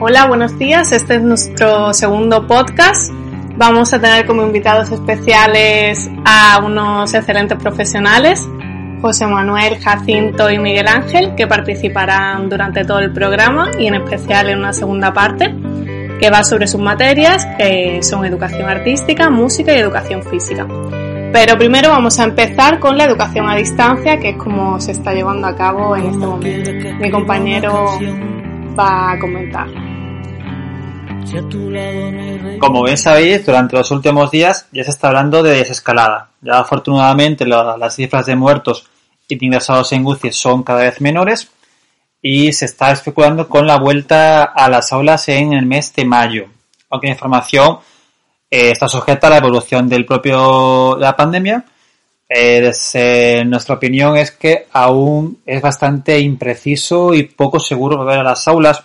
Hola, buenos días. Este es nuestro segundo podcast. Vamos a tener como invitados especiales a unos excelentes profesionales, José Manuel, Jacinto y Miguel Ángel, que participarán durante todo el programa y en especial en una segunda parte que va sobre sus materias, que son educación artística, música y educación física. Pero primero vamos a empezar con la educación a distancia, que es como se está llevando a cabo en este momento. Mi compañero va a comentar. Como bien sabéis, durante los últimos días ya se está hablando de desescalada. Ya afortunadamente las cifras de muertos y de ingresados en UCI son cada vez menores y se está especulando con la vuelta a las aulas en el mes de mayo. Aunque la información eh, está sujeta a la evolución del propio de la pandemia, eh, nuestra opinión es que aún es bastante impreciso y poco seguro volver a las aulas,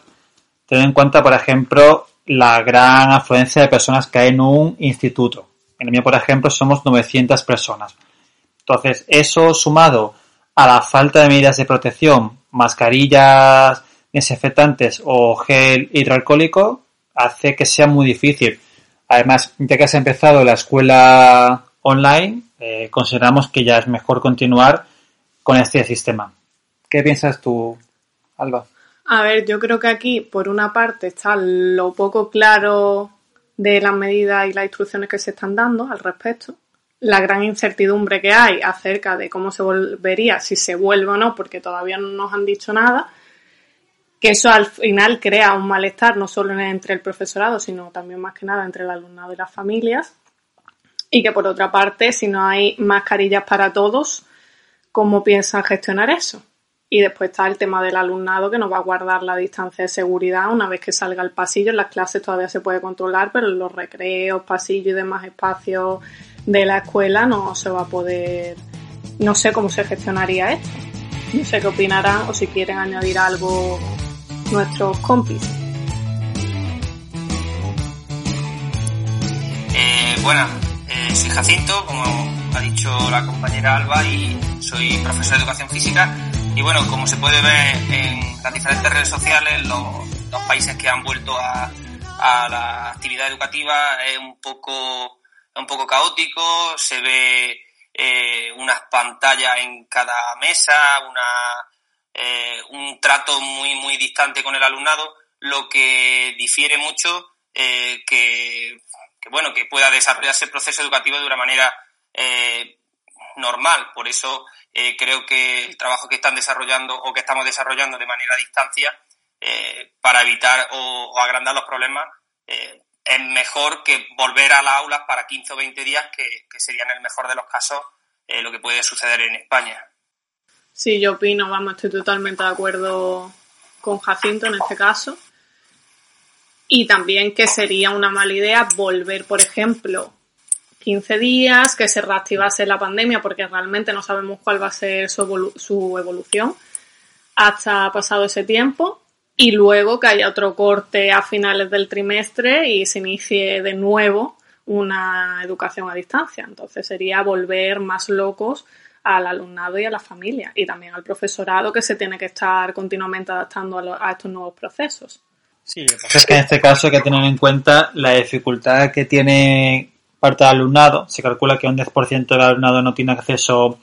teniendo en cuenta, por ejemplo, la gran afluencia de personas que hay en un instituto. En el mío, por ejemplo, somos 900 personas. Entonces, eso sumado a la falta de medidas de protección, mascarillas desinfectantes o gel hidroalcohólico, hace que sea muy difícil. Además, ya que has empezado la escuela online, eh, consideramos que ya es mejor continuar con este sistema. ¿Qué piensas tú, Alba? A ver, yo creo que aquí, por una parte, está lo poco claro de las medidas y las instrucciones que se están dando al respecto, la gran incertidumbre que hay acerca de cómo se volvería, si se vuelve o no, porque todavía no nos han dicho nada, que eso al final crea un malestar no solo entre el profesorado, sino también más que nada entre el alumnado y las familias, y que por otra parte, si no hay mascarillas para todos, ¿cómo piensan gestionar eso? Y después está el tema del alumnado que nos va a guardar la distancia de seguridad una vez que salga al pasillo. En las clases todavía se puede controlar, pero en los recreos, pasillos y demás espacios de la escuela no se va a poder. No sé cómo se gestionaría esto. No sé qué opinarán o si quieren añadir algo nuestros compis. Eh, bueno, eh, soy Jacinto, como ha dicho la compañera Alba, y soy profesor de educación física y bueno, como se puede ver en las diferentes redes sociales, los, países que han vuelto a, la actividad educativa es un poco, un poco caótico, se ve eh, unas pantallas en cada mesa, una, eh, un trato muy, muy distante con el alumnado, lo que difiere mucho eh, que, bueno, que pueda desarrollarse el proceso educativo de una manera eh, normal. Por eso eh, creo que el trabajo que están desarrollando o que estamos desarrollando de manera a distancia eh, para evitar o, agrandar los problemas eh, es mejor que volver a las aulas para 15 o 20 días, que, que sería en el mejor de los casos lo que puede suceder en España. Sí, yo opino, vamos, estoy totalmente de acuerdo con Jacinto en este caso. Y también que sería una mala idea volver, por ejemplo, 15 días, que se reactivase la pandemia, porque realmente no sabemos cuál va a ser su, su evolución hasta pasado ese tiempo, y luego que haya otro corte a finales del trimestre y se inicie de nuevo una educación a distancia. Entonces sería volver más locos al alumnado y a la familia y también al profesorado que se tiene que estar continuamente adaptando a, a estos nuevos procesos. Sí, es que en este caso hay que tener en cuenta la dificultad que tiene parte del alumnado, se calcula que un 10% del alumnado no tiene acceso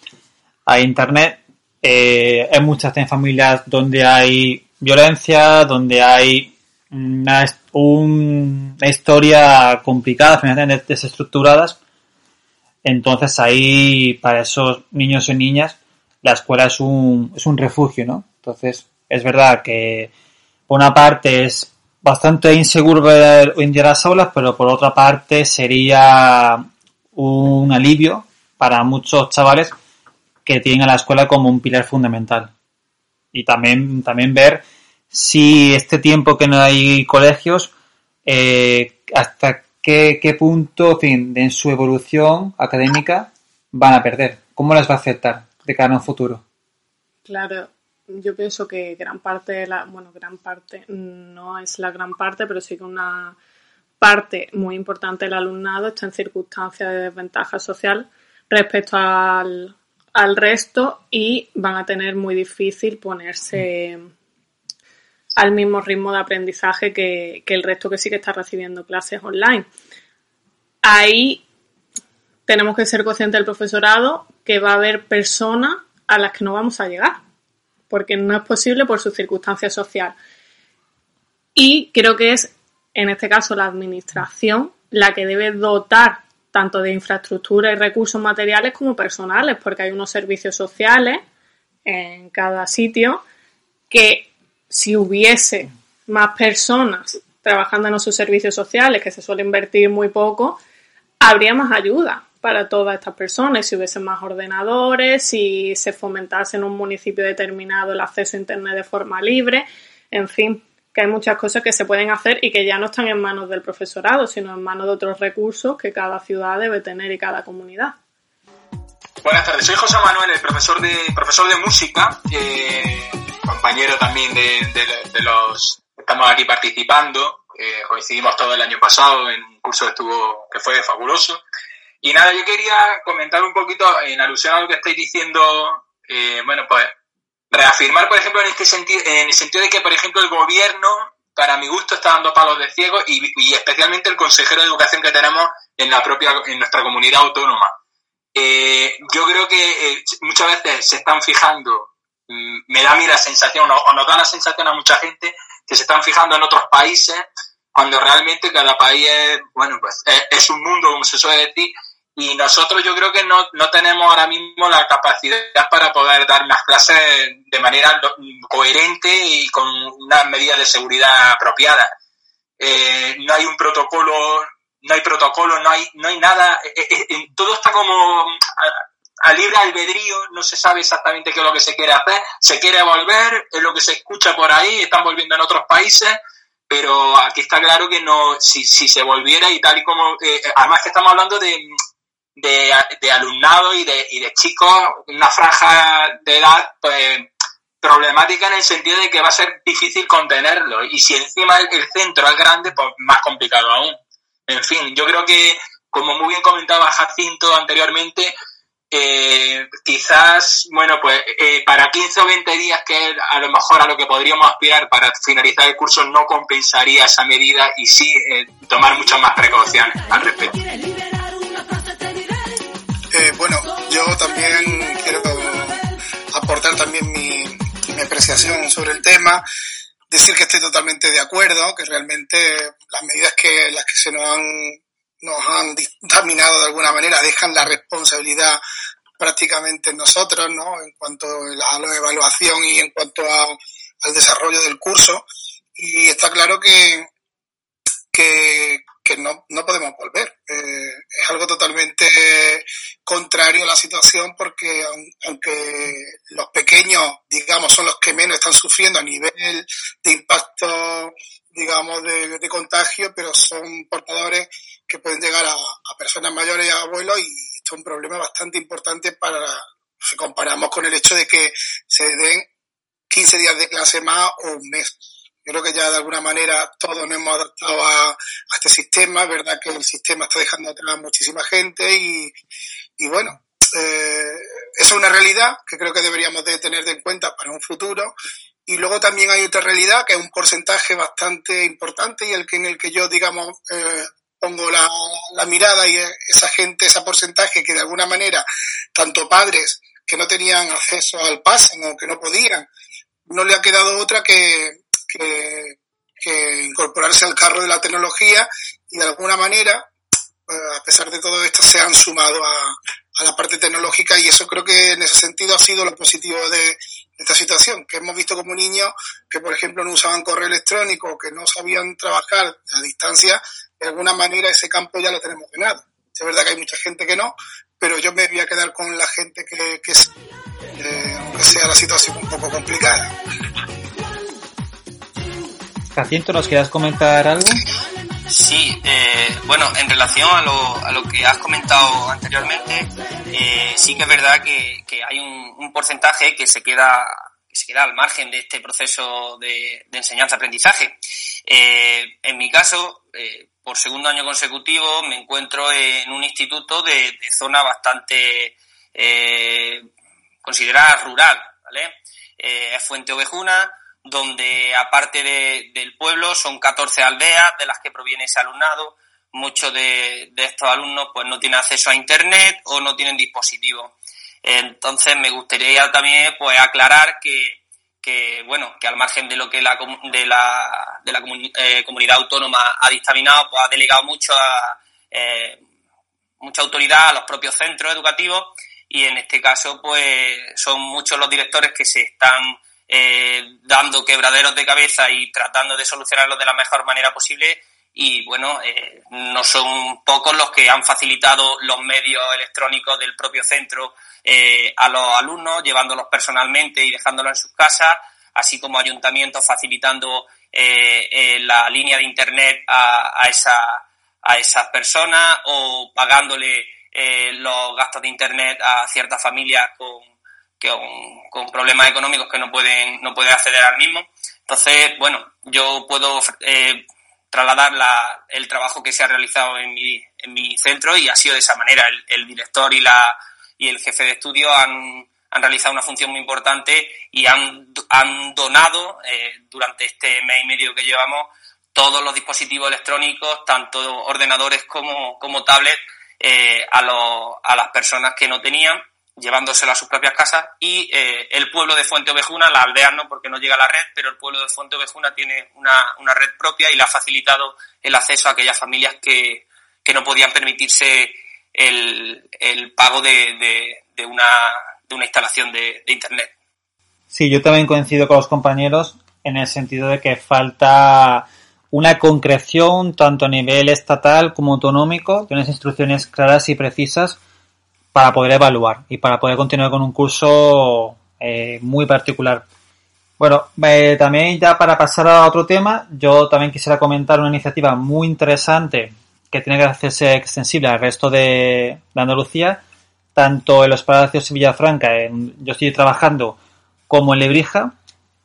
a Internet. Eh, hay muchas familias donde hay violencia, donde hay una, historia complicada, desestructuradas. Entonces ahí, para esos niños y niñas, la escuela es un, es un refugio, ¿no? Entonces, es verdad que por una parte es bastante inseguro ver día las aulas, pero por otra parte sería un alivio para muchos chavales que tienen a la escuela como un pilar fundamental. Y también, también ver si este tiempo que no hay colegios, eh, hasta qué, qué punto, en fin, en su evolución académica van a perder. ¿Cómo las va a afectar de cara a un futuro? Claro, yo pienso que gran parte de la, bueno, gran parte, no es la gran parte, pero sí que una parte muy importante del alumnado está en circunstancias de desventaja social respecto al, al resto y van a tener muy difícil ponerse al mismo ritmo de aprendizaje que, el resto que sí que está recibiendo clases online. Ahí tenemos que ser conscientes del profesorado que va a haber personas a las que no vamos a llegar, porque no es posible por su circunstancia social. Y creo que es, en este caso, la administración la que debe dotar tanto de infraestructura y recursos materiales como personales, porque hay unos servicios sociales en cada sitio que si hubiese más personas trabajando en esos servicios sociales, que se suele invertir muy poco, habría más ayuda para todas estas personas, si hubiese más ordenadores, si se fomentase en un municipio determinado el acceso a Internet de forma libre, en fin, que hay muchas cosas que se pueden hacer y que ya no están en manos del profesorado, sino en manos de otros recursos que cada ciudad debe tener y cada comunidad. Buenas tardes, soy José Manuel, el profesor de, profesor de música, eh, compañero también de, los que estamos aquí participando. Eh, coincidimos todo el año pasado en un curso que, estuvo, que fue fabuloso. Y nada, yo quería comentar un poquito en alusión a lo que estáis diciendo, eh, bueno, pues reafirmar, por ejemplo, en este sentido, en el sentido de que, por ejemplo, el gobierno, para mi gusto, está dando palos de ciego y, especialmente el consejero de educación que tenemos en la propia, en nuestra comunidad autónoma. Eh, yo creo que eh, muchas veces se están fijando, mm, me da a mí la sensación, o, nos da la sensación a mucha gente, que se están fijando en otros países, cuando realmente cada país es, bueno, pues es un mundo, como se suele decir, y nosotros yo creo que no, no tenemos ahora mismo la capacidad para poder dar más clases de manera coherente y con unas medidas de seguridad apropiadas. Eh, no hay un protocolo, no hay protocolo, no hay, no hay nada, eh, eh, todo está como a, libre albedrío, no se sabe exactamente qué es lo que se quiere hacer, se quiere volver, es lo que se escucha por ahí, están volviendo en otros países, pero aquí está claro que no, si, si se volviera y tal y como, además que estamos hablando de, de, alumnado y de, y de chicos, una franja de edad pues, problemática en el sentido de que va a ser difícil contenerlo. Y si encima el, centro es grande, pues más complicado aún. En fin, yo creo que, como muy bien comentaba Jacinto anteriormente, eh, quizás, bueno, pues eh, para 15 o 20 días, que a lo mejor a lo que podríamos aspirar para finalizar el curso, no compensaría esa medida y sí eh, tomar muchas más precauciones al respecto. Yo también quiero aportar también mi, apreciación sobre el tema, decir que estoy totalmente de acuerdo, que realmente las medidas que las que se nos han nos han dictaminado de alguna manera dejan la responsabilidad prácticamente en nosotros, ¿no? En cuanto a la evaluación y en cuanto al desarrollo del curso. Y está claro que, que, que no, no podemos volver. Eh, es algo totalmente contrario a la situación porque aunque los pequeños, digamos, son los que menos están sufriendo a nivel de impacto, digamos, de, contagio, pero son portadores que pueden llegar a, a personas mayores y a abuelos y esto es un problema bastante importante para, si comparamos con el hecho de que se den 15 días de clase más o un mes creo que ya de alguna manera todos nos hemos adaptado a, este sistema, verdad que el sistema está dejando atrás a muchísima gente y, y bueno, eh, esa es una realidad que creo que deberíamos de tener en cuenta para un futuro. Y luego también hay otra realidad que es un porcentaje bastante importante y el que en el que yo, digamos, eh, pongo la, la mirada y esa gente, ese porcentaje que de alguna manera, tanto padres que no tenían acceso al pase o que no podían, no le ha quedado otra que, que, incorporarse al carro de la tecnología y de alguna manera, eh, a pesar de todo esto, se han sumado a, la parte tecnológica y eso creo que en ese sentido ha sido lo positivo de, esta situación, que hemos visto como niños que, por ejemplo, no usaban correo electrónico, que no sabían trabajar a distancia, de alguna manera ese campo ya lo tenemos ganado. Es verdad que hay mucha gente que no, pero yo me voy a quedar con la gente que, que eh, aunque sea la situación un poco complicada. Jacinto, ¿nos quieras comentar algo? Sí, eh, bueno, en relación a lo, a lo que has comentado anteriormente, eh, sí que es verdad que, que hay un, porcentaje que se queda que se queda al margen de este proceso de, de enseñanza-aprendizaje. Eh, en mi caso, eh, por segundo año consecutivo, me encuentro en un instituto de, de zona bastante eh, considerada rural, ¿vale? Eh, es Fuente Ovejuna, donde aparte de, del pueblo son 14 aldeas de las que proviene ese alumnado. Muchos de, de, estos alumnos pues no tienen acceso a internet o no tienen dispositivo. Entonces me gustaría también pues aclarar que, que bueno, que al margen de lo que la, de la, de la eh, comunidad autónoma ha dictaminado, pues ha delegado mucho a, eh, mucha autoridad a los propios centros educativos y en este caso pues son muchos los directores que se están eh, dando quebraderos de cabeza y tratando de solucionarlo de la mejor manera posible. Y bueno, eh, no son pocos los que han facilitado los medios electrónicos del propio centro eh, a los alumnos, llevándolos personalmente y dejándolos en sus casas, así como ayuntamientos facilitando eh, la línea de internet a, a, esa, a esas personas o pagándole los gastos de internet a ciertas familias con, con, con, problemas económicos que no pueden, no pueden acceder al mismo. Entonces, bueno, yo puedo eh, trasladar la, el trabajo que se ha realizado en mi, en mi centro y ha sido de esa manera. El, el director y, la, y el jefe de estudio han, han realizado una función muy importante y han, han donado eh, durante este mes y medio que llevamos todos los dispositivos electrónicos, tanto ordenadores como, como tablets, eh, a, lo, a las personas que no tenían llevándoselo a sus propias casas y eh, el pueblo de Fuente Ovejuna, la aldea no porque no llega a la red, pero el pueblo de Fuente Ovejuna tiene una, una red propia y le ha facilitado el acceso a aquellas familias que, que no podían permitirse el, el pago de, de, de, una, de una instalación de, Internet. Sí, yo también coincido con los compañeros en el sentido de que falta una concreción tanto a nivel estatal como autonómico, de unas instrucciones claras y precisas para poder evaluar y para poder continuar con un curso eh, muy particular. Bueno, eh, también ya para pasar a otro tema, yo también quisiera comentar una iniciativa muy interesante que tiene que hacerse extensible al resto de, Andalucía, tanto en los Palacios de Villafranca, en, yo estoy trabajando, como en Lebrija,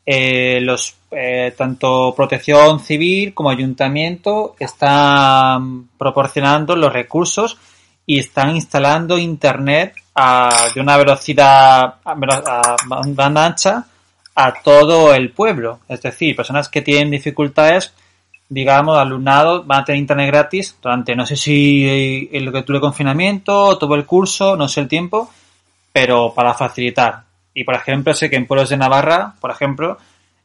eh, eh, tanto Protección Civil como Ayuntamiento están proporcionando los recursos y están instalando internet a, de una velocidad a, banda ancha a todo el pueblo. Es decir, personas que tienen dificultades, digamos, alumnado, van a tener internet gratis durante, no sé si el que tuve confinamiento, todo el curso, no sé el tiempo, pero para facilitar. Y por ejemplo, sé que en pueblos de Navarra, por ejemplo,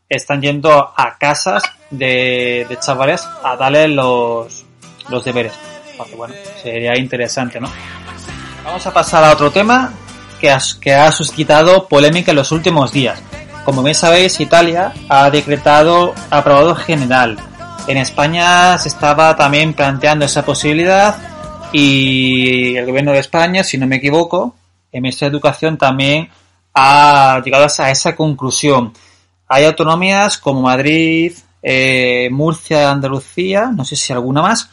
están yendo a casas de, de chavales a darle los, los deberes porque bueno, sería interesante, ¿no? Vamos a pasar a otro tema que, has, que ha suscitado polémica en los últimos días. Como bien sabéis, Italia ha decretado aprobado general. En España se estaba también planteando esa posibilidad y el gobierno de España, si no me equivoco, el Ministerio de Educación también ha llegado a esa conclusión. Hay autonomías como Madrid, eh, Murcia, Andalucía, no sé si alguna más,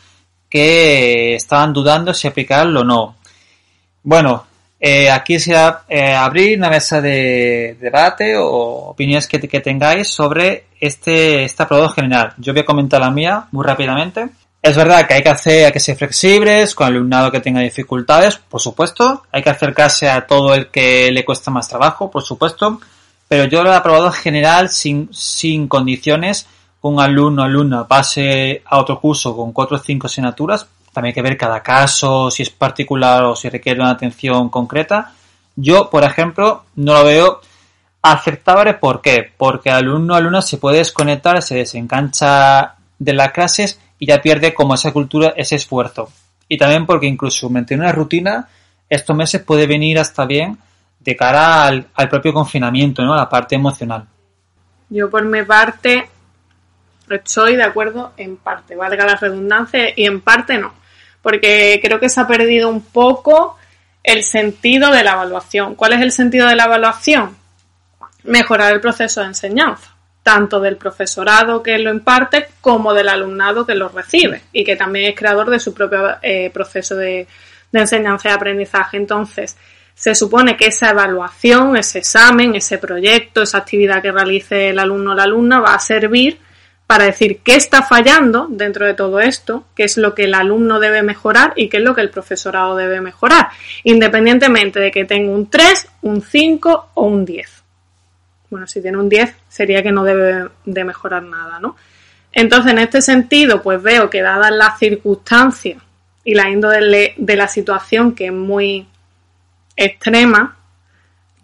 que estaban dudando si aplicarlo o no. Bueno, eh, aquí se va eh, abrir una mesa de debate o opiniones que, tengáis sobre este, este aprobado general. Yo voy a comentar la mía muy rápidamente. Es verdad que hay que hacer, hay que ser flexibles con alumnado que tenga dificultades, por supuesto. Hay que acercarse a todo el que le cuesta más trabajo, por supuesto. Pero yo lo he aprobado general sin, sin condiciones un alumno o alumna pase a otro curso con cuatro o cinco asignaturas, también hay que ver cada caso, si es particular o si requiere una atención concreta. Yo, por ejemplo, no lo veo aceptable. ¿Por qué? Porque alumno o alumna se puede desconectar, se desengancha de las clases y ya pierde como esa cultura, ese esfuerzo. Y también porque incluso mantener una rutina estos meses puede venir hasta bien de cara al, al propio confinamiento, ¿no? A la parte emocional. Yo por mi parte estoy de acuerdo en parte, valga la redundancia, y en parte no, porque creo que se ha perdido un poco el sentido de la evaluación. ¿Cuál es el sentido de la evaluación? Mejorar el proceso de enseñanza. tanto del profesorado que lo imparte como del alumnado que lo recibe y que también es creador de su propio eh, proceso de, de enseñanza y aprendizaje. Entonces, se supone que esa evaluación, ese examen, ese proyecto, esa actividad que realice el alumno o la alumna va a servir para decir qué está fallando dentro de todo esto, qué es lo que el alumno debe mejorar y qué es lo que el profesorado debe mejorar, independientemente de que tenga un 3, un 5 o un 10. Bueno, si tiene un 10 sería que no debe de mejorar nada, ¿no? Entonces, en este sentido, pues veo que dadas las circunstancias y la índole de la situación que es muy extrema,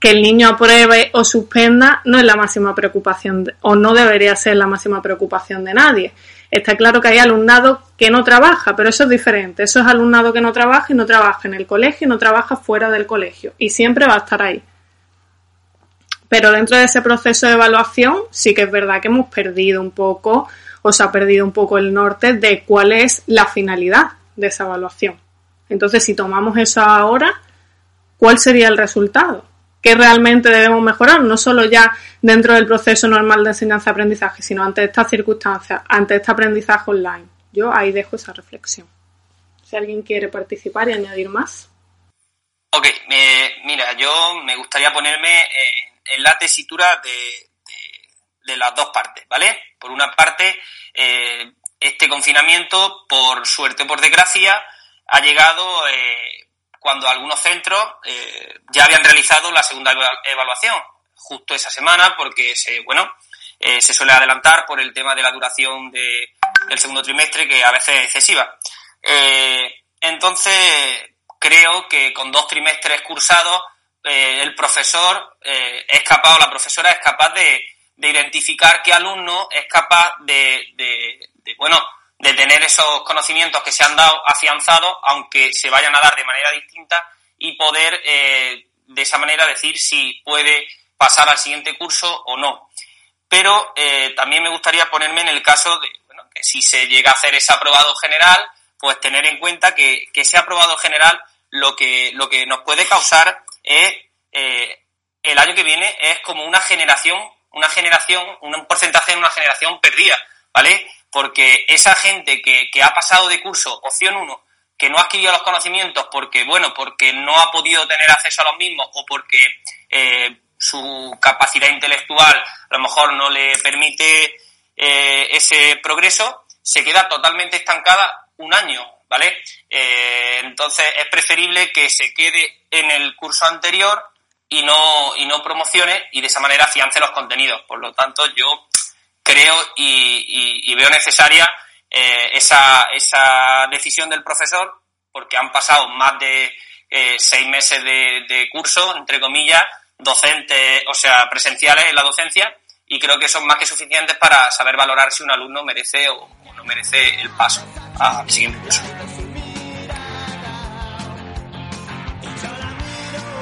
que el niño apruebe o suspenda no es la máxima preocupación o no debería ser la máxima preocupación de nadie. Está claro que hay alumnado que no trabaja, pero eso es diferente. Eso es alumnado que no trabaja y no trabaja en el colegio y no trabaja fuera del colegio y siempre va a estar ahí. Pero dentro de ese proceso de evaluación sí que es verdad que hemos perdido un poco o se ha perdido un poco el norte de cuál es la finalidad de esa evaluación. Entonces, si tomamos eso ahora, cuál sería el resultado, qué realmente debemos mejorar, no solo ya dentro del proceso normal de enseñanza-aprendizaje, sino ante estas circunstancias, ante este aprendizaje online. Yo ahí dejo esa reflexión. Si alguien quiere participar y añadir más. Ok, mira, yo me gustaría ponerme en, la tesitura de, las dos partes, ¿vale? Por una parte, eh, este confinamiento, por suerte o por desgracia, ha llegado eh, cuando algunos centros eh, ya habían realizado la segunda evaluación justo esa semana porque se, bueno, eh, se suele adelantar por el tema de la duración del segundo trimestre que a veces es excesiva. Eh, entonces, creo que con dos trimestres cursados, el profesor es capaz o la profesora es capaz de, identificar qué alumno es capaz de, de bueno, de tener esos conocimientos que se han dado afianzados, aunque se vayan a dar de manera distinta, y poder eh, de esa manera decir si puede pasar al siguiente curso o no. Pero eh, también me gustaría ponerme en el caso de bueno, que si se llega a hacer ese aprobado general, pues tener en cuenta que, que ese aprobado general lo que, lo que nos puede causar es eh, el año que viene es como una generación, una generación, un porcentaje de una generación perdida, ¿vale? Porque esa gente que, que ha pasado de curso opción 1, que no ha adquirido los conocimientos porque, bueno, porque no ha podido tener acceso a los mismos o porque eh, su capacidad intelectual a lo mejor no le permite eh, ese progreso, se queda totalmente estancada un año, ¿vale? Eh, entonces es preferible que se quede en el curso anterior y no, y no promocione y de esa manera afiance los contenidos. Por lo tanto, yo creo y, veo necesaria eh, esa, esa decisión del profesor porque han pasado más de eh, seis meses de, curso, entre comillas, docentes, o sea, presenciales en la docencia, y creo que son más que suficientes para saber valorar si un alumno merece o, no merece el paso al siguiente curso.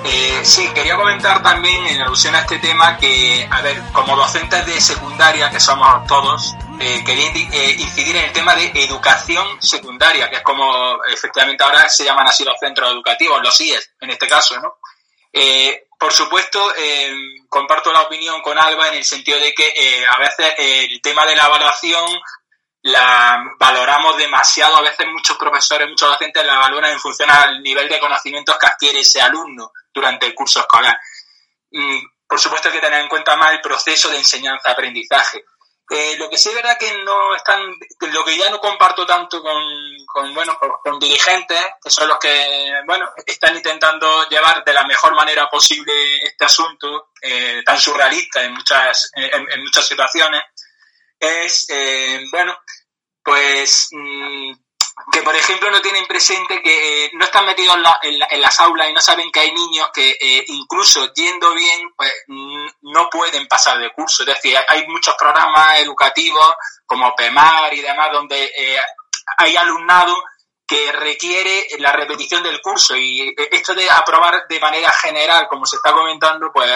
Eh, sí, quería comentar también en alusión a este tema que, a ver, como docentes de secundaria, que somos todos, eh, quería eh, incidir en el tema de educación secundaria, que es como efectivamente ahora se llaman así los centros educativos, los IES en este caso, ¿no? por supuesto, comparto la opinión con Alba en el sentido de que a veces el tema de la evaluación la valoramos demasiado, a veces muchos profesores, muchos docentes la valoran en función al nivel de conocimientos que adquiere ese alumno durante el curso escolar. Mm, por supuesto hay que tener en cuenta más el proceso de enseñanza-aprendizaje. Eh, lo que sí es verdad que no están, lo que ya no comparto tanto con, con bueno, con, dirigentes, que son los que, bueno, están intentando llevar de la mejor manera posible este asunto, eh, tan surrealista en muchas, en muchas situaciones, es, eh, bueno, pues mm, que por ejemplo no tienen presente que eh, no están metidos en, las aulas y no saben que hay niños que eh, incluso yendo bien pues mm, no pueden pasar de curso. Es decir, hay muchos programas educativos como PEMAR y demás donde hay alumnado que requiere la repetición del curso y esto de aprobar de manera general, como se está comentando, pues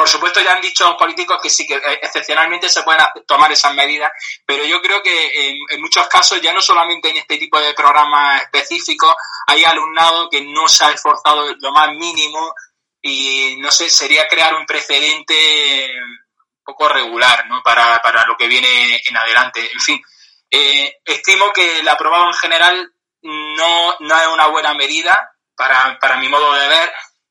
por supuesto, ya han dicho los políticos que sí, que eh, excepcionalmente se pueden tomar esas medidas, pero yo creo que en, muchos casos, ya no solamente en este tipo de programas específicos, hay alumnado que no se ha esforzado lo más mínimo y, no sé, sería crear un precedente poco regular, ¿no? Para, para lo que viene en adelante. En fin, eh, estimo que el aprobado en general no, no es una buena medida para, para mi modo de ver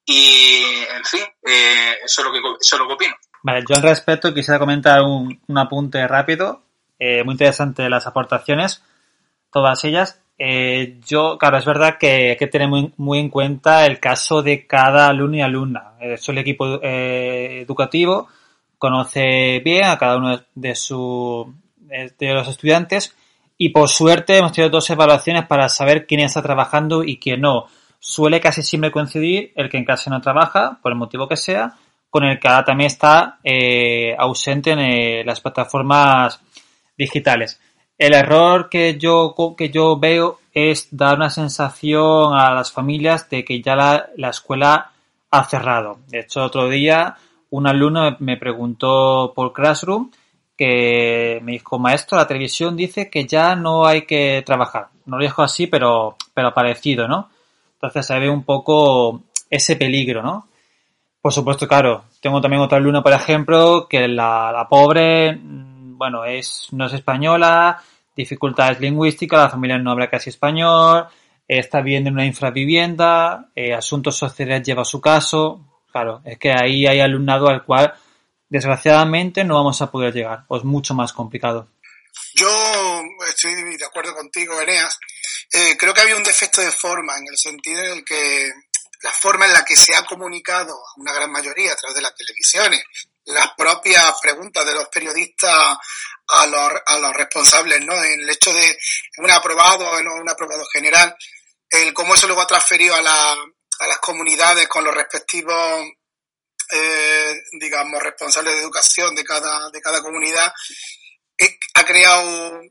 y, en fin, eh, eso, es lo que, eso es lo que opino. Vale, yo al respecto quisiera comentar un, un apunte rápido, eh, muy interesante las aportaciones, todas ellas. Eh, yo, claro, es verdad que hay que tener muy, muy, en cuenta el caso de cada alumno y alumna. Eh, el equipo eh, educativo conoce bien a cada uno de, su, de los estudiantes y por suerte hemos tenido dos evaluaciones para saber quién está trabajando y quién no. Suele casi siempre coincidir el que en casa no trabaja, por el motivo que sea, con el que ahora también está eh, ausente en eh, las plataformas digitales. El error que yo, que yo veo es dar una sensación a las familias de que ya la, la escuela ha cerrado. De hecho, otro día un alumno me preguntó por Classroom que me dijo, maestro, la televisión dice que ya no hay que trabajar. No lo dijo así, pero, pero parecido, ¿no? Entonces se ve un poco ese peligro, ¿no? Por supuesto, claro. Tengo también otra alumna, por ejemplo, que la, la pobre, mm, bueno, es, no es española, dificultades lingüísticas, la familia no habla casi español, está viviendo en una infravivienda, eh, asuntos sociales lleva su caso. Claro, es que ahí hay alumnado al cual desgraciadamente no vamos a poder llegar, o es mucho más complicado. Yo estoy de acuerdo contigo, Eneas. Eh, creo que había un defecto de forma, en el sentido en el que la forma en la que se ha comunicado a una gran mayoría a través de las televisiones, las propias preguntas de los periodistas a los, a los responsables, ¿no? En el hecho de un aprobado o no un aprobado general, el cómo eso luego ha transferido a, la, a las comunidades con los respectivos eh, digamos, responsables de educación de cada, de cada comunidad, ha creado,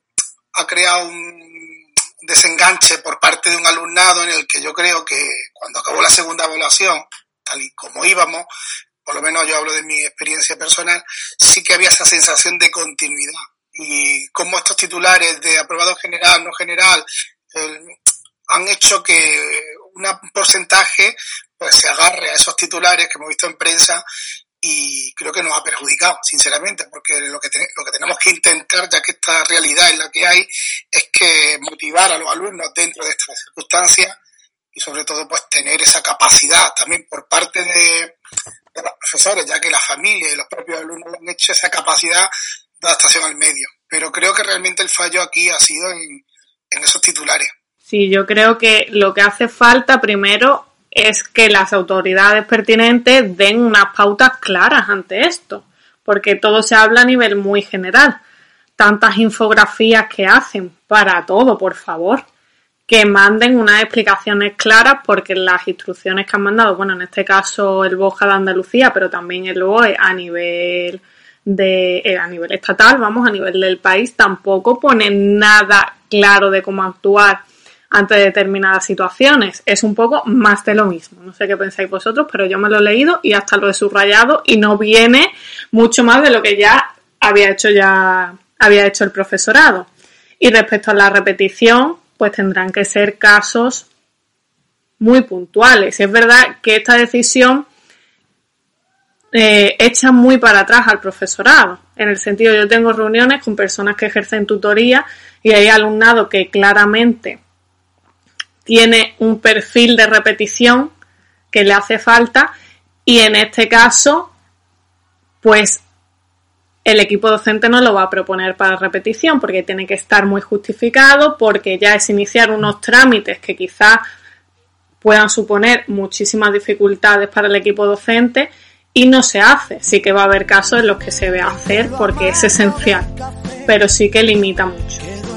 ha creado un desenganche por parte de un alumnado en el que yo creo que cuando acabó la segunda evaluación, tal y como íbamos, por lo menos yo hablo de mi experiencia personal, sí que había esa sensación de continuidad. Y como estos titulares de aprobado general, no general, han hecho que un porcentaje pues se agarre a esos titulares que hemos visto en prensa y creo que nos ha perjudicado, sinceramente, porque lo que, lo que tenemos que intentar, ya que esta realidad es la que hay, es que motivar a los alumnos dentro de estas circunstancias y sobre todo pues tener esa capacidad también por parte de, de los profesores, ya que la familia y los propios alumnos han hecho esa capacidad de adaptación al medio. Pero creo que realmente el fallo aquí ha sido en, en esos titulares. Sí, yo creo que lo que hace falta primero es que las autoridades pertinentes den unas pautas claras ante esto, porque todo se habla a nivel muy general. Tantas infografías que hacen para todo, por favor, que manden unas explicaciones claras, porque las instrucciones que han mandado, bueno, en este caso el BOJA de Andalucía, pero también el BOE a nivel de eh, a nivel estatal, vamos, a nivel del país, tampoco ponen nada claro de cómo actuar ante determinadas situaciones. Es un poco más de lo mismo. No sé qué pensáis vosotros, pero yo me lo he leído y hasta lo he subrayado y no viene mucho más de lo que ya había hecho ya había hecho el profesorado. Y respecto a la repetición, pues tendrán que ser casos muy puntuales. Es verdad que esta decisión eh, echa muy para atrás al profesorado. En el sentido, yo tengo reuniones con personas que ejercen tutoría y hay alumnado que claramente tiene un perfil de repetición que le hace falta y en este caso, pues el equipo docente no lo va a proponer para repetición porque tiene que estar muy justificado, porque ya es iniciar unos trámites que quizás puedan suponer muchísimas dificultades para el equipo docente y no se hace. Sí que va a haber casos en los que se ve hacer porque es esencial, pero sí que limita mucho.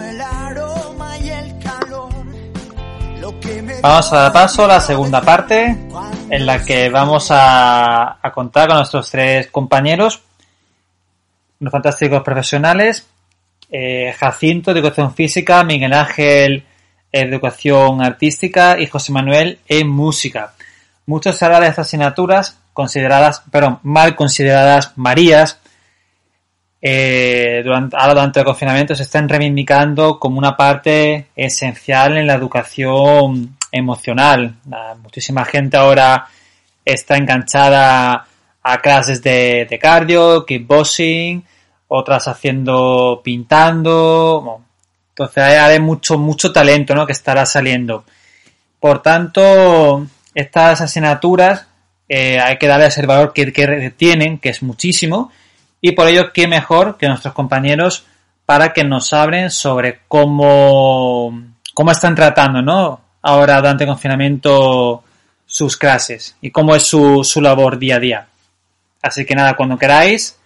Vamos a dar paso a la segunda parte, en la que vamos a, contar con nuestros tres compañeros, unos fantásticos profesionales, eh, Jacinto, Educación Física, Miguel Ángel, Educación Artística y José Manuel en Música. Muchos se habla de estas asignaturas consideradas, pero mal consideradas Marías, eh, durante, ahora durante el confinamiento se están reivindicando como una parte esencial en la educación emocional. muchísima gente ahora está enganchada a clases de, cardio, kickboxing, otras haciendo pintando. entonces hay, mucho, mucho talento ¿no? que estará saliendo. Por tanto, estas asignaturas eh, hay que darles el valor que, que tienen, que es muchísimo, y por ello, qué mejor que nuestros compañeros para que nos hablen sobre cómo, cómo están tratando, ¿no? Ahora, durante el confinamiento, sus clases y cómo es su, su labor día a día. Así que nada, cuando queráis,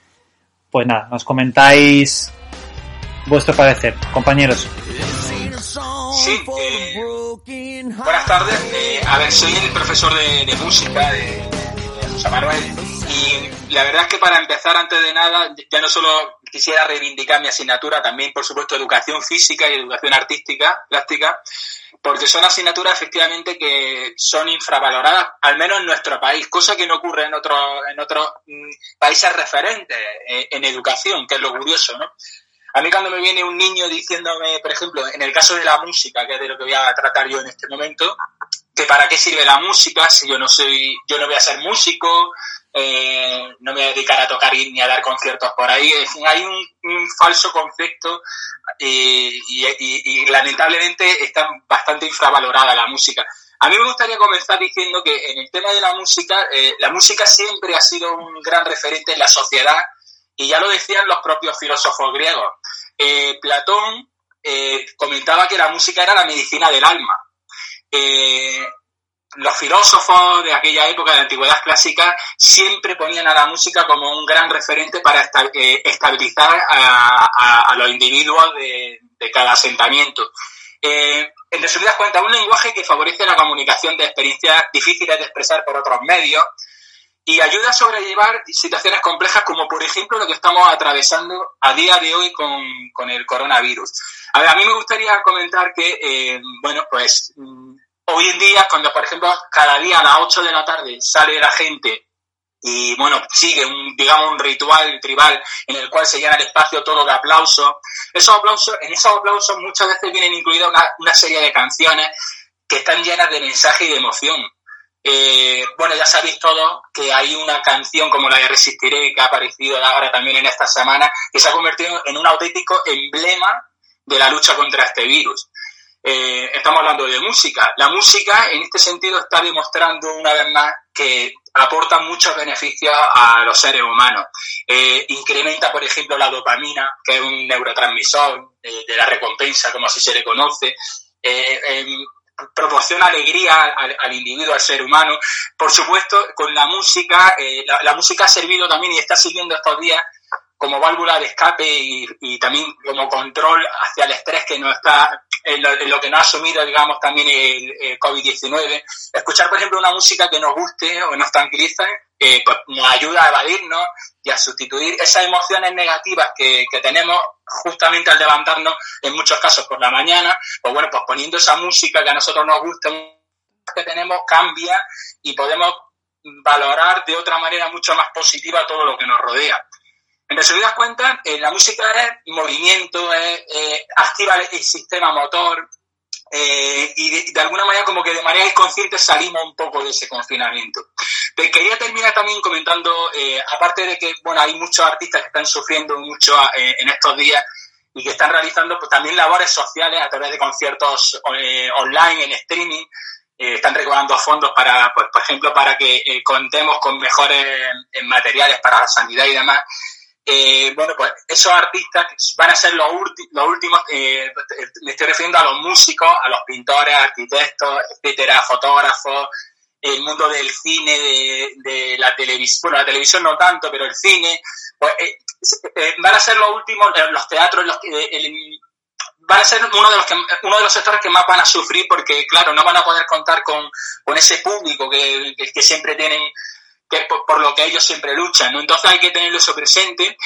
pues nada, nos comentáis vuestro parecer, compañeros. Sí, eh, buenas tardes. Eh, a ver, soy el profesor de, música de, José Manuel y la verdad es que para empezar, antes de nada, ya no solo quisiera reivindicar mi asignatura, también por supuesto educación física y educación artística, plástica, porque son asignaturas efectivamente que son infravaloradas, al menos en nuestro país, cosa que no ocurre en otros en otros mm, países referentes eh, en educación, que es lo curioso, ¿no? A mí cuando me viene un niño diciéndome, por ejemplo, en el caso de la música, que es de lo que voy a tratar yo en este momento, que para qué sirve la música si yo no soy, yo no voy a ser músico, eh, no me voy a dedicar a tocar ni a dar conciertos por ahí. hay un, falso concepto eh, y, lamentablemente está bastante infravalorada la música. A mí me gustaría comenzar diciendo que en el tema de la música, eh, la música siempre ha sido un gran referente en la sociedad y ya lo decían los propios filósofos griegos. Platón comentaba que la música era la medicina del alma. Eh, los filósofos de aquella época de la antigüedad clásica siempre ponían a la música como un gran referente para eh, estabilizar a, los individuos de, cada asentamiento. Eh, en resumidas cuentas, un lenguaje que favorece la comunicación de experiencias difíciles de expresar por otros medios y ayuda a sobrellevar situaciones complejas como por ejemplo lo que estamos atravesando a día de hoy con, el coronavirus. A, mí me gustaría comentar que, eh, bueno, pues mm, hoy en día, cuando por ejemplo cada día a las 8 de la tarde sale la gente y bueno, sigue un, digamos, un ritual tribal en el cual se llena el espacio todo de aplausos. Esos aplausos, en esos aplausos muchas veces vienen incluidas una, serie de canciones que están llenas de mensaje y de emoción. Eh, bueno, ya sabéis todos que hay una canción como la de Resistiré que ha aparecido ahora también en esta semana, que se ha convertido en un auténtico emblema de la lucha contra este virus. Eh, estamos hablando de música. La música, en este sentido, está demostrando una vez más que aporta muchos beneficios a los seres humanos. Eh, incrementa, por ejemplo, la dopamina, que es un neurotransmisor de, la recompensa, como así se le conoce. Eh, em, proporciona alegría al, individuo, al ser humano. Por supuesto, con la música, la, la, música ha servido también y está sirviendo estos días como válvula de escape y, también como control hacia el estrés que nos está, en lo, que nos ha asumido, digamos, también el, COVID-19. Escuchar, por ejemplo, una música que nos guste o nos tranquiliza, eh, pues nos ayuda a evadirnos y a sustituir esas emociones negativas que, que tenemos justamente al levantarnos, en muchos casos por la mañana, pues bueno, pues poniendo esa música que a nosotros nos gusta, que tenemos, cambia y podemos valorar de otra manera mucho más positiva todo lo que nos rodea. En resumidas cuentas, eh, la música es movimiento, es, eh, activa el, sistema motor eh, y de, alguna manera como que de manera inconsciente salimos un poco de ese confinamiento. Pero quería terminar también comentando, aparte de que bueno hay muchos artistas que están sufriendo mucho en estos días y que están realizando pues, también labores sociales a través de conciertos online, en streaming, están recaudando fondos para, pues, por ejemplo, para que contemos con mejores materiales para la sanidad y demás. Eh, bueno, pues esos artistas van a ser los, los últimos, eh, me estoy refiriendo a los músicos, a los pintores, arquitectos, etcétera, fotógrafos, el mundo del cine, de, la televisión, bueno, la televisión no tanto, pero el cine, pues eh, van a ser los últimos, los teatros, los, van a ser uno de los que, uno de los sectores que más van a sufrir porque, claro, no van a poder contar con, con ese público que, que siempre tienen que es por, lo que ellos siempre luchan, ¿no? Entonces hay que tenerlo eso presente.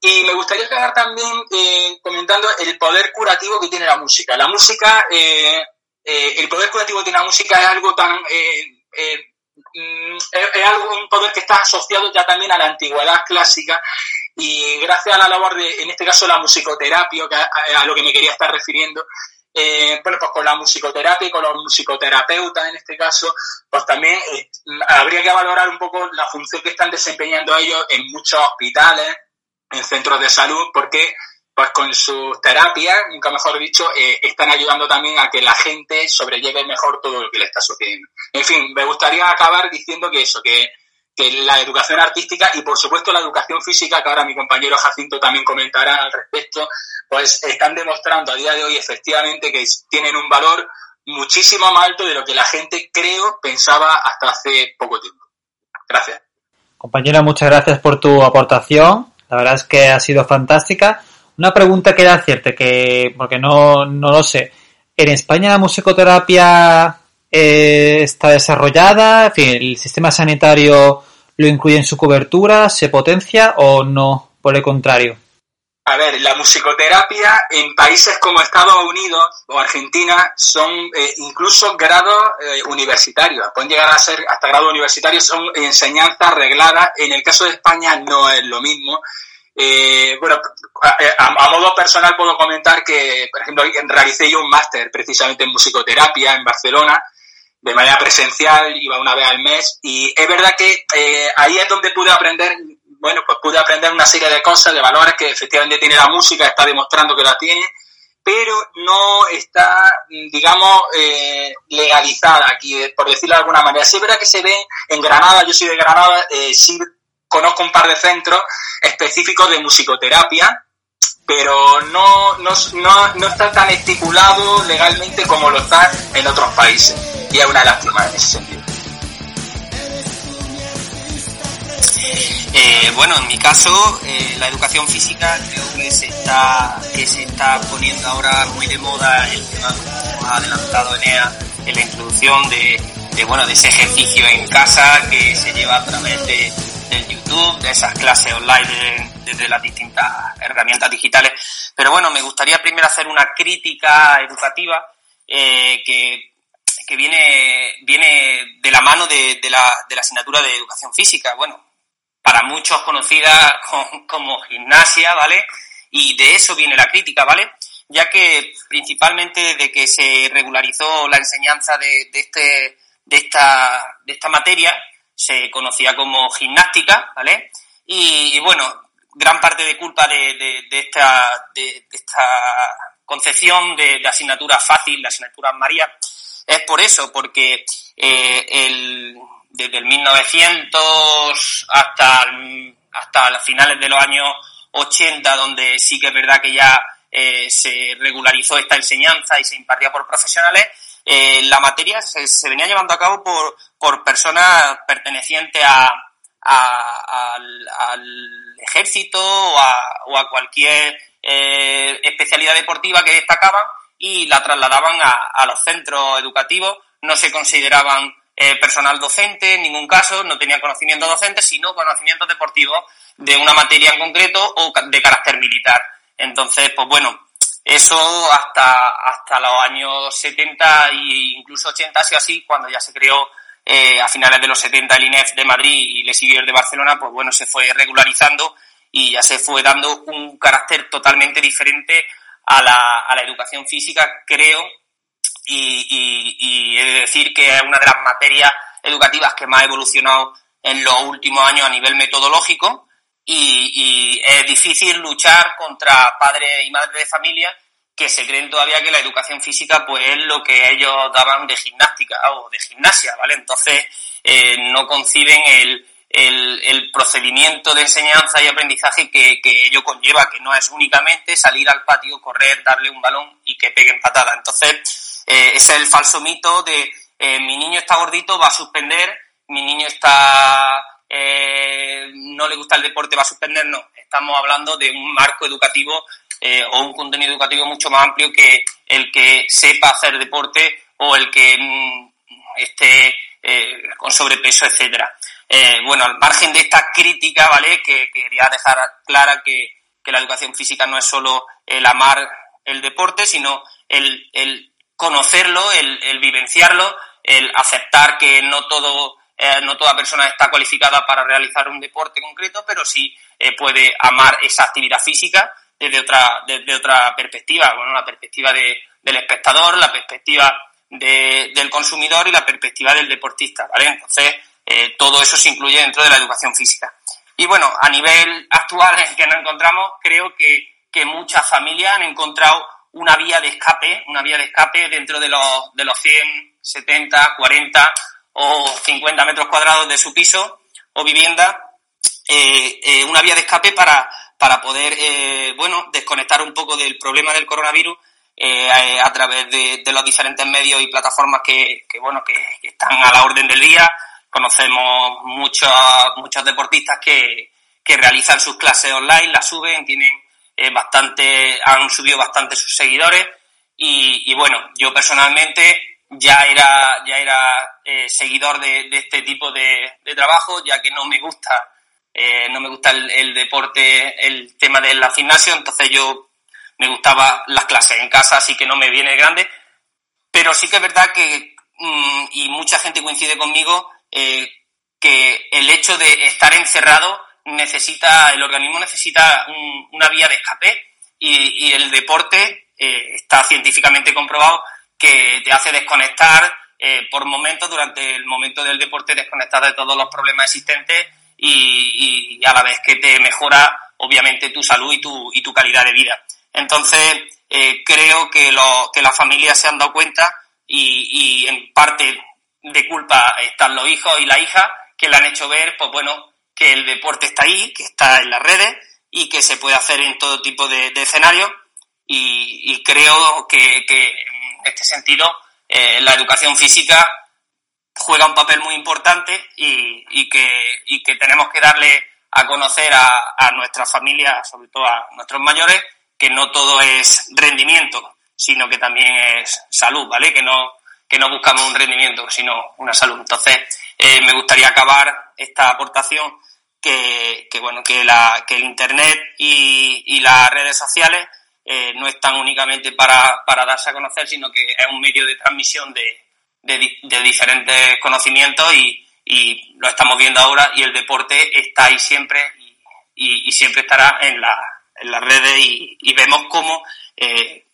Y me gustaría quedar también eh, comentando el poder curativo que tiene la música. La música, eh, eh, el poder curativo que tiene la música es algo tan... Mm, es, algo, un poder que está asociado ya también a la antigüedad clásica y gracias a la labor de, en este caso, la musicoterapia, que a lo que me quería estar refiriendo, eh, bueno, pues con la musicoterapia y con los musicoterapeutas en este caso, pues también eh, habría que valorar un poco la función que están desempeñando ellos en muchos hospitales, en centros de salud, porque pues con sus terapias, nunca mejor dicho, eh, están ayudando también a que la gente sobrelleve mejor todo lo que le está sucediendo. En fin, me gustaría acabar diciendo que eso, que, que la educación artística y por supuesto la educación física, que ahora mi compañero Jacinto también comentará al respecto, pues están demostrando a día de hoy efectivamente que tienen un valor muchísimo más alto de lo que la gente creo pensaba hasta hace poco tiempo. Gracias. Compañero, muchas gracias por tu aportación. La verdad es que ha sido fantástica. Una pregunta que era hacerte, que, porque no, no lo sé. ¿En España la musicoterapia eh, está desarrollada? En fin, ¿el sistema sanitario lo incluye en su cobertura? ¿Se potencia o no? Por el contrario. A ver, la musicoterapia en países como Estados Unidos o Argentina son eh, incluso grados eh, universitarios, pueden llegar a ser hasta grados universitarios, son enseñanzas regladas. En el caso de España no es lo mismo. Eh, bueno, a, modo personal puedo comentar que, por ejemplo, realicé yo un máster precisamente en musicoterapia en Barcelona, de manera presencial, iba una vez al mes, y es verdad que eh, ahí es donde pude aprender, bueno, pues pude aprender una serie de cosas, de valores que efectivamente tiene la música, está demostrando que la tiene, pero no está, digamos, eh, legalizada aquí, por decirlo de alguna manera. Sí es verdad que se ve en Granada, yo soy de Granada, eh, sí conozco un par de centros específicos de musicoterapia, pero no, no, no, está tan estipulado legalmente como lo está en otros países. Es una lástima. Eh, bueno, en mi caso, eh, la educación física creo que se está se está poniendo ahora muy de moda el tema, como ha adelantado Enea, en la introducción de, de, bueno de ese ejercicio en casa que se lleva a través de, del YouTube, de esas clases online desde las distintas herramientas digitales. Pero bueno, me gustaría primero hacer una crítica educativa eh, que, que, viene, viene de la mano de, de, la, de la asignatura de educación física. Bueno, para muchos conocida como, gimnasia, ¿vale? Y de eso viene la crítica, ¿vale? Ya que principalmente desde que se regularizó la enseñanza de, de, este, de, esta, de esta materia, se conocía como gimnástica, ¿vale? Y, bueno, gran parte de culpa de, esta, de, esta concepción de, asignatura fácil, la asignatura María, es por eso, porque eh, el, desde el 1900 hasta, hasta las finales de los años 80, donde sí que es verdad que ya eh, se regularizó esta enseñanza y se impartía por profesionales, eh, la materia se, venía llevando a cabo por, por personas pertenecientes a, al, ejército o a, cualquier eh, especialidad deportiva que destacaban y la trasladaban a, los centros educativos. No se consideraban eh, personal docente en ningún caso, no tenían conocimiento docente, sino conocimientos deportivos de una materia en concreto o de carácter militar. Entonces, pues bueno, eso hasta, hasta los años 70 e incluso 80 ha sido así, cuando ya se creó eh, a finales de los 70 el INEF de Madrid y el Siguier de Barcelona, pues bueno, se fue regularizando y ya se fue dando un carácter totalmente diferente a la, a la educación física, creo, y, y, y, he de decir que es una de las materias educativas que más ha evolucionado en los últimos años a nivel metodológico y, es difícil luchar contra padres y madres de familia que se creen todavía que la educación física pues es lo que ellos daban de gimnástica o de gimnasia, ¿vale? Entonces eh, no conciben el, el, procedimiento de enseñanza y aprendizaje que, ello conlleva, que no es únicamente salir al patio, correr, darle un balón y que peguen patada. Entonces, eh, ese es el falso mito de eh, mi niño está gordito, va a suspender, mi niño está eh, no le gusta el deporte va a suspender, no. Estamos hablando de un marco educativo o un contenido educativo mucho más amplio que el que sepa hacer deporte o el que mm, esté con sobrepeso, etcétera. Eh, bueno, al margen de esta crítica, ¿vale? Que, quería dejar clara que, que, la educación física no es solo el amar el deporte, sino el, el conocerlo, el, el vivenciarlo, el aceptar que no todo eh, no toda persona está cualificada para realizar un deporte concreto, pero sí eh, puede amar esa actividad física desde otra, desde otra perspectiva, bueno, la perspectiva de, del espectador, la perspectiva del consumidor y la perspectiva del deportista, ¿vale? Entonces, eh, todo eso se incluye dentro de la educación física. Y bueno, a nivel actual en que nos encontramos, creo que, que muchas familias han encontrado una vía de escape, una vía de escape dentro de los, de los 100, 70, 40 o 50 metros cuadrados de su piso o vivienda, eh, eh, una vía de escape para, para poder, bueno, desconectar un poco del problema del coronavirus a, través de, los diferentes medios y plataformas que, bueno, que, están a la orden del día. Conocemos muchos, muchos deportistas que, que realizan sus clases online, las suben, tienen bastante, han subido bastante sus seguidores y, y bueno, yo personalmente ya era, ya era eh, seguidor de, este tipo de, trabajo, ya que no me gusta, eh, no me gusta el, deporte, el tema de la gimnasio, entonces yo me gustaba las clases en casa, así que no me viene grande, pero sí que es verdad que, mm, y mucha gente coincide conmigo, eh, que el hecho de estar encerrado necesita, el organismo necesita una vía de escape y, el deporte está científicamente comprobado que te hace desconectar eh, por momentos, durante el momento del deporte, desconectar de todos los problemas existentes y, a la vez que te mejora, obviamente, tu salud y tu, y tu calidad de vida. Entonces, eh, creo que, lo, que las familias se han dado cuenta y en parte de culpa están los hijos y la hija que le han hecho ver, pues bueno, que el deporte está ahí, que está en las redes y que se puede hacer en todo tipo de, escenarios y, y, creo que, que este sentido, eh, la educación física juega un papel muy importante y, que, que tenemos que darle a conocer a, a nuestras familias, sobre todo a nuestros mayores, que no todo es rendimiento, sino que también es salud, ¿vale? Que no, que no buscamos un rendimiento, sino una salud. Entonces, eh, me gustaría acabar esta aportación que, que bueno, que, la, que el Internet y, las redes sociales eh, no están únicamente para, para, darse a conocer, sino que es un medio de transmisión de, de, diferentes conocimientos y, y, lo estamos viendo ahora y el deporte está ahí siempre y, y siempre estará en, la, en las redes y, vemos cómo eh,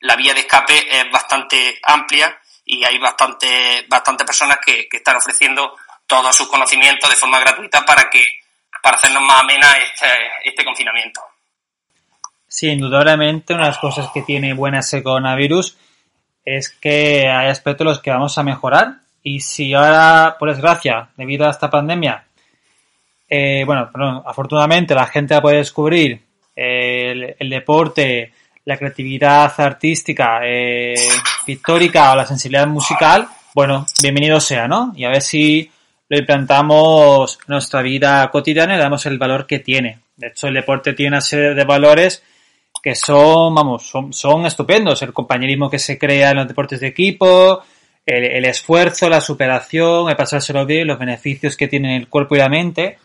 la vía de escape es bastante amplia y hay bastante, bastante personas que, que están ofreciendo todos sus conocimientos de forma gratuita para que para hacernos más amena este, este confinamiento. Sí, indudablemente una de las cosas que tiene buena ese coronavirus es que hay aspectos los que vamos a mejorar y si ahora, por desgracia, debido a esta pandemia, eh, bueno, afortunadamente la gente poder descubrir el, deporte, la creatividad artística, eh, pictórica o la sensibilidad musical, bueno, bienvenido sea, ¿no? Y a ver si lo implantamos en nuestra vida cotidiana y le damos el valor que tiene. De hecho, el deporte tiene una serie de valores que son, vamos, son, son estupendos. El compañerismo que se crea en los deportes de equipo, el, esfuerzo, la superación, el pasárselo bien, los beneficios que tiene el cuerpo y la mente.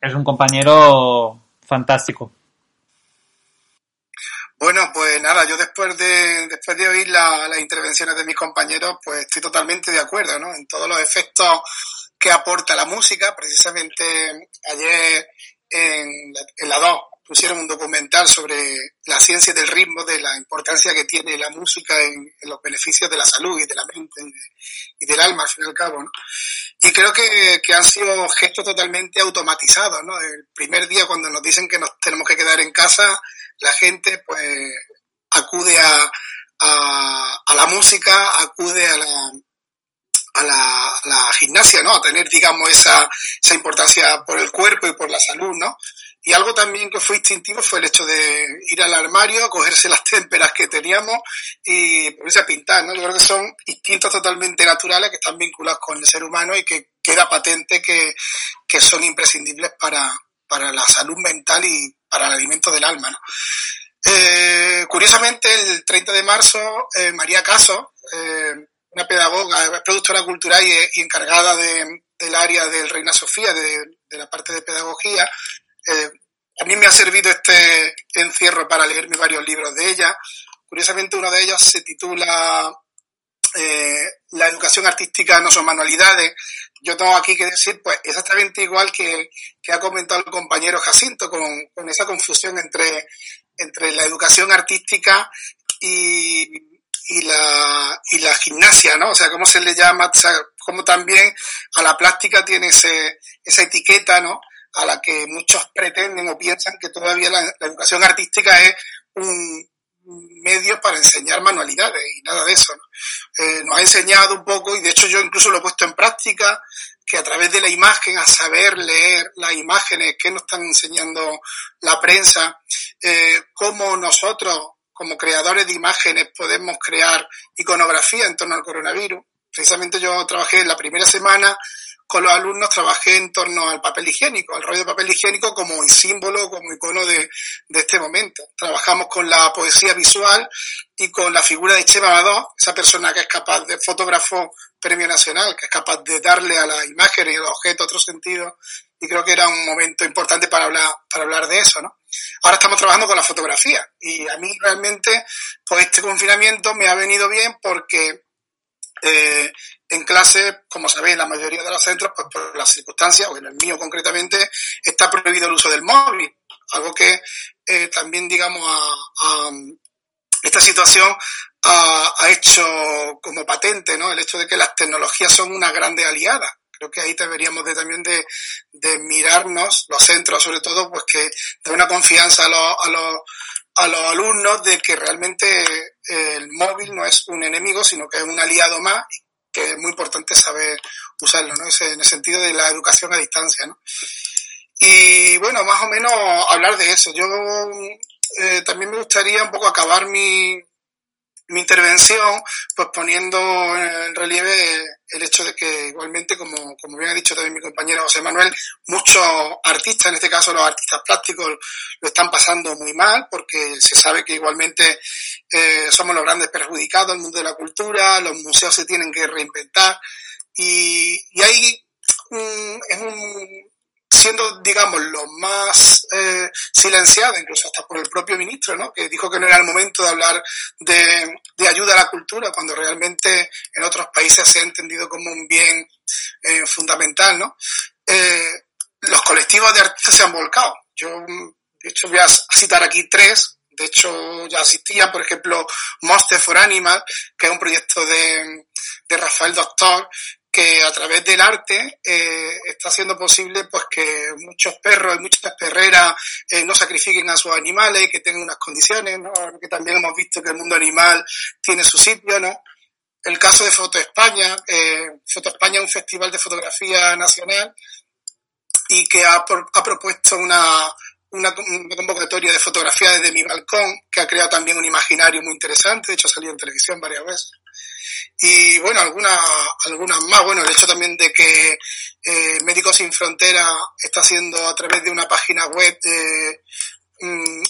Es un compañero fantástico. Bueno, pues nada, yo después de, después de oír las intervenciones de mis compañeros, pues estoy totalmente de acuerdo, ¿no? En todos los efectos que aporta la música. Precisamente ayer en, en la 2 pusieron un documental sobre la ciencia del ritmo, de la importancia que tiene la música en, los beneficios de la salud y de la mente y, del alma, al fin y al cabo. ¿no? Y creo que, que, han sido gestos totalmente automatizados. ¿no? El primer día cuando nos dicen que nos tenemos que quedar en casa, la gente pues acude a, a, a la música, acude a la, a la, la, gimnasia, ¿no? A tener, digamos, esa, esa importancia por el cuerpo y por la salud, ¿no? Y algo también que fue instintivo fue el hecho de ir al armario, cogerse las témperas que teníamos y ponerse a pintar, ¿no? Yo creo que son instintos totalmente naturales que están vinculados con el ser humano y que queda patente que, que son imprescindibles para, para la salud mental y para el alimento del alma, ¿no? Eh, curiosamente, el 30 de marzo, eh, María Caso, eh, una pedagoga, productora cultural y, encargada de, del área del Reina Sofía, de, de la parte de pedagogía, a mí me ha servido este encierro para leerme varios libros de ella. Curiosamente, uno de ellos se titula La educación artística no son manualidades. Yo tengo aquí que decir, pues, exactamente igual que, que ha comentado el compañero Jacinto, con, con esa confusión entre, entre la educación artística y, y, la, la gimnasia, ¿no? O sea, cómo se le llama, o sea, cómo también a la plástica tiene ese, esa etiqueta, ¿no? A la que muchos pretenden o piensan que todavía la, educación artística es un, medio para enseñar manualidades y nada de eso. ¿no? Eh, nos ha enseñado un poco, y de hecho yo incluso lo he puesto en práctica, que a través de la imagen, a saber leer las imágenes que nos están enseñando la prensa, eh, cómo nosotros como creadores de imágenes podemos crear iconografía en torno al coronavirus. Precisamente yo trabajé en la primera semana con los alumnos, trabajé en torno al papel higiénico, al rollo de papel higiénico como símbolo, como icono de, este momento. Trabajamos con la poesía visual y con la figura de Chema Amador, esa persona que es capaz de fotógrafo premio nacional, que es capaz de darle a la imagen y al objeto otro sentido y creo que era un momento importante para hablar, para hablar de eso, ¿no? Ahora estamos trabajando con la fotografía y a mí realmente, pues este confinamiento me ha venido bien porque eh, en clase, como sabéis, en la mayoría de los centros, pues por las circunstancias, o en el mío concretamente, está prohibido el uso del móvil, algo que eh, también, digamos, a, esta situación ha, ha, hecho como patente, ¿no? El hecho de que las tecnologías son una grande aliada creo que ahí deberíamos de, también de, de mirarnos, los centros sobre todo, pues que de una confianza a los, a los, a los alumnos de que realmente eh, el móvil no es un enemigo, sino que es un aliado más y que es muy importante saber usarlo, ¿no? en el sentido de la educación a distancia, ¿no? Y bueno, más o menos hablar de eso. Yo eh, también me gustaría un poco acabar mi, mi intervención, pues poniendo en relieve el hecho de que igualmente, como, como bien ha dicho también mi compañero José Manuel, muchos artistas, en este caso los artistas plásticos, lo están pasando muy mal porque se sabe que igualmente eh, somos los grandes perjudicados, el mundo de la cultura, los museos se tienen que reinventar y, y hay es un, siendo, digamos, lo más eh, silenciado, incluso hasta por el propio ministro, ¿no? que dijo que no era el momento de hablar de, de ayuda a la cultura, cuando realmente en otros países se ha entendido como un bien eh, fundamental. ¿no? Eh, los colectivos de artistas se han volcado. Yo, de hecho, voy a citar aquí tres. De hecho, ya asistían, por ejemplo, Monster for Animal, que es un proyecto de, de Rafael Doctor, que a través del arte eh, está haciendo posible pues que muchos perros y muchas perreras eh, no sacrifiquen a sus animales, que tengan unas condiciones, que también hemos visto que el mundo animal tiene su sitio, ¿no? El caso de Foto España, eh, Foto España es un festival de fotografía nacional y que ha, ha propuesto una, una, convocatoria de fotografía desde mi balcón, que ha creado también un imaginario muy interesante, de hecho ha salido en televisión varias veces y bueno, algunas algunas más. Bueno, el hecho también de que eh, Médicos Sin Frontera está haciendo a través de una página web eh,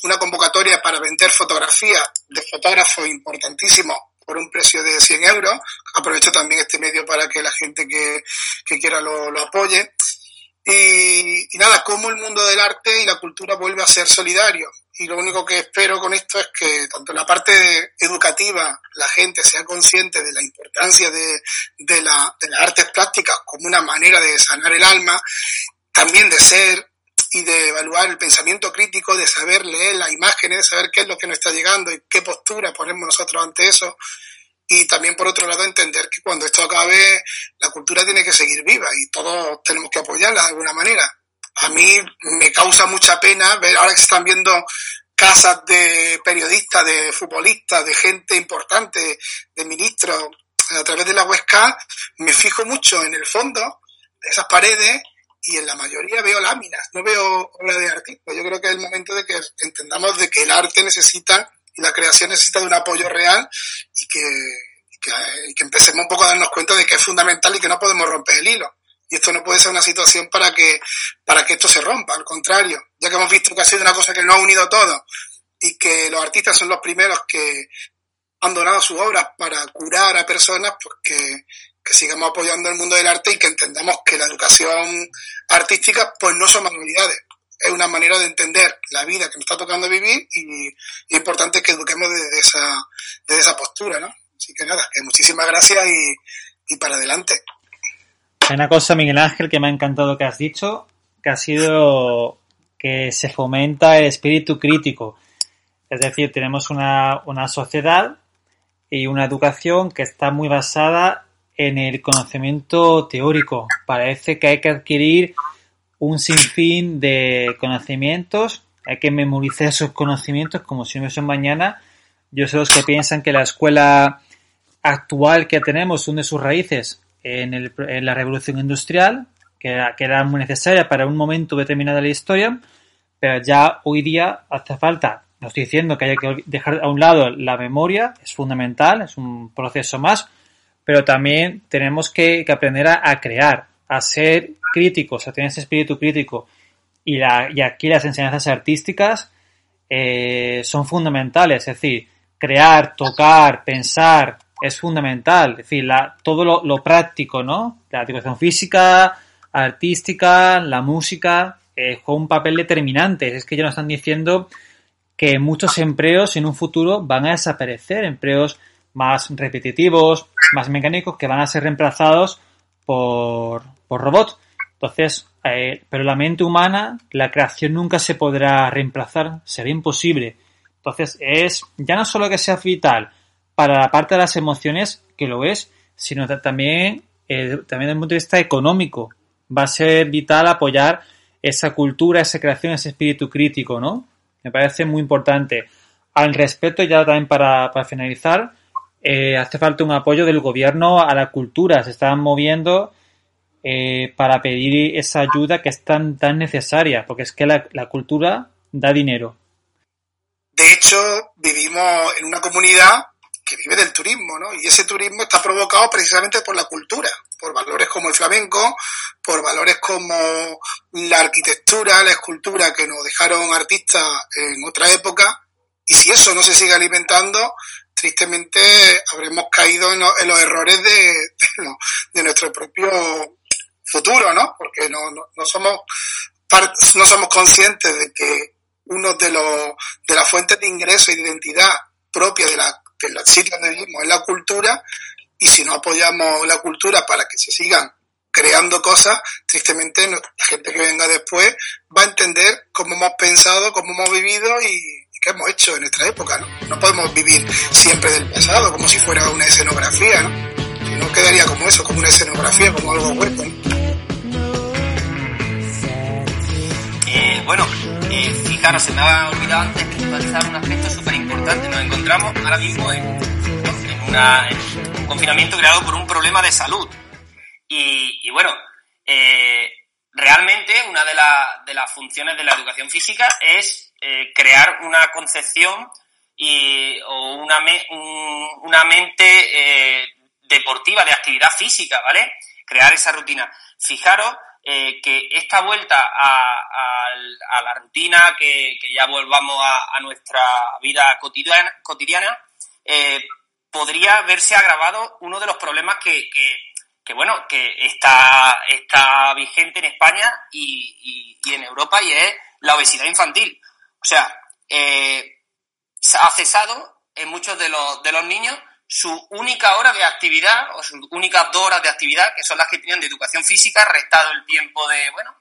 una convocatoria para vender fotografías de fotógrafos importantísimos por un precio de 100 euros. Aprovecho también este medio para que la gente que, quiera lo apoye. Y, y, nada, cómo el mundo del arte y la cultura vuelve a ser solidario y lo único que espero con esto es que tanto en la parte educativa la gente sea consciente de la importancia de, de, la, de las artes plásticas como una manera de sanar el alma, también de ser y de evaluar el pensamiento crítico, de saber leer las imágenes, de saber qué es lo que nos está llegando y qué postura ponemos nosotros ante eso. Y también, por otro lado, entender que cuando esto acabe, la cultura tiene que seguir viva y todos tenemos que apoyarla de alguna manera a mí me causa mucha pena ver ahora que se están viendo casas de periodistas, de futbolistas, de gente importante, de ministros, a través de la Huesca, me fijo mucho en el fondo de esas paredes y en la mayoría veo láminas, no veo obras de artistas. Yo creo que es el momento de que entendamos de que el arte necesita y la creación necesita de un apoyo real y que, que, que empecemos un poco a darnos cuenta de que es fundamental y que no podemos romper el hilo. Y esto no puede ser una situación para que, para que esto se rompa, al contrario, ya que hemos visto que ha sido una cosa que no ha unido todo y que los artistas son los primeros que han donado sus obras para curar a personas, pues que, que sigamos apoyando el mundo del arte y que entendamos que la educación artística pues no son manualidades, es una manera de entender la vida que nos está tocando vivir y, importante que eduquemos desde esa, desde esa postura, ¿no? Así que nada, que muchísimas gracias y, y para adelante. Hay una cosa, Miguel Ángel, que me ha encantado que has dicho, que ha sido que se fomenta el espíritu crítico. Es decir, tenemos una, una sociedad y una educación que está muy basada en el conocimiento teórico. Parece que hay que adquirir un sinfín de conocimientos, hay que memorizar esos conocimientos como si no son mañana. Yo sé los que piensan que la escuela actual que tenemos hunde sus raíces en, la revolución industrial, que era, que era muy necesaria para un momento determinado de la historia, pero ya hoy día hace falta, no estoy diciendo que haya que dejar a un lado la memoria, es fundamental, es un proceso más, pero también tenemos que, aprender a, crear, a ser críticos, a tener ese espíritu crítico. Y, la, y aquí las enseñanzas artísticas eh, son fundamentales, es decir, crear, tocar, pensar, es fundamental. Es decir, todo lo, práctico, ¿no? La educación física, artística, la música, eh, juega un papel determinante. Es que ya nos están diciendo que muchos empleos en un futuro van a desaparecer, empleos más repetitivos, más mecánicos, que van a ser reemplazados por, por robots. Entonces, eh, pero la mente humana, la creación nunca se podrá reemplazar, será imposible. Entonces, es ya no solo que sea vital para la parte de las emociones, que lo es, sino también, eh, también desde el punto de vista económico. Va a ser vital apoyar esa cultura, esa creación, ese espíritu crítico, ¿no? Me parece muy importante. Al respecto, ya también para, para finalizar, eh, hace falta un apoyo del gobierno a la cultura. Se están moviendo eh, para pedir esa ayuda que es tan, tan necesaria, porque es que la, la cultura da dinero. De hecho, vivimos en una comunidad que vive del turismo, ¿no? Y ese turismo está provocado precisamente por la cultura, por valores como el flamenco, por valores como la arquitectura, la escultura que nos dejaron artistas en otra época. Y si eso no se sigue alimentando, tristemente habremos caído en, los errores de, de, nuestro propio futuro, ¿no? Porque no, no, somos no somos conscientes de que uno de los de las fuentes de ingreso e identidad propia de la del sitio donde vivimos es la cultura y si no apoyamos la cultura para que se sigan creando cosas, tristemente la gente que venga después va a entender cómo hemos pensado, cómo hemos vivido y, que hemos hecho en nuestra época, ¿no? No podemos vivir siempre del pasado, como si fuera una escenografía, ¿no? Si no quedaría como eso, como una escenografía, como algo hueco, eh, bueno, fijaros, se me ha olvidado antes puntualizar un aspecto súper importante. Nos encontramos ahora mismo en, un confinamiento creado por un problema de salud. Y, bueno, eh, realmente una de, de las funciones de la educación física es eh, crear una concepción y, o una, una mente eh, deportiva, de actividad física, ¿vale? Crear esa rutina. Fijaros eh, que esta vuelta a, la rutina, que, ya volvamos a, nuestra vida cotidiana, cotidiana podría verse agravado uno de los problemas que, que, bueno, que está, está vigente en España y, y en Europa y es la obesidad infantil. O sea, eh, ha cesado en muchos de los, de los niños su única hora de actividad o sus únicas dos horas de actividad, que son las que tienen de educación física, restado el tiempo de, bueno,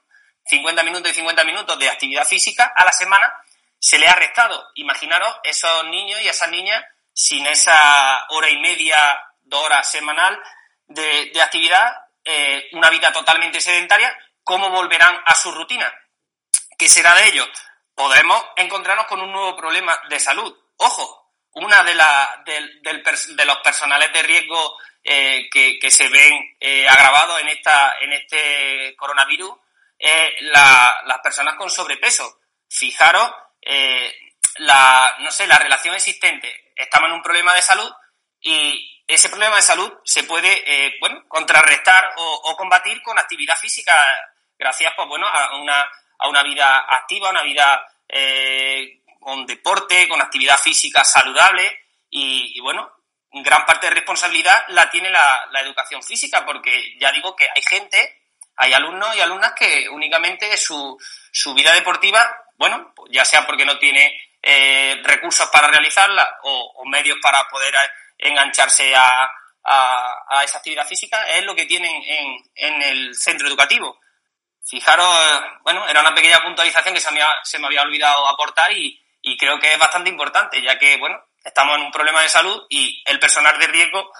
50 minutos y 50 minutos de actividad física a la semana, se le ha restado. Imaginaros esos niños y esas niñas sin esa hora y media, dos horas semanal de, actividad, eh, una vida totalmente sedentaria, ¿cómo volverán a su rutina? ¿Qué será de ellos? podemos encontrarnos con un nuevo problema de salud. Ojo, una de, la, de, los personales de riesgo eh, que, se ven eh, agravados en, esta, en este coronavirus es las personas con sobrepeso. Fijaros, eh, la, no sé, la relación existente. Estamos en un problema de salud y ese problema de salud se puede, bueno, contrarrestar o, o combatir con actividad física gracias, pues bueno, a una a una vida activa, una vida con deporte, con actividad física saludable y, bueno, gran parte de responsabilidad la tiene la, educación física porque ya digo que hay gente, hay alumnos y alumnas que únicamente su, su vida deportiva, bueno, ya sea porque no tiene eh, recursos para realizarla o, medios para poder engancharse a, a, esa actividad física, es lo que tienen en, en el centro educativo. Fijaros, bueno, era una pequeña puntualización que se me, se me había olvidado aportar y, creo que es bastante importante, ya que, bueno, estamos en un problema de salud y el personal de riesgo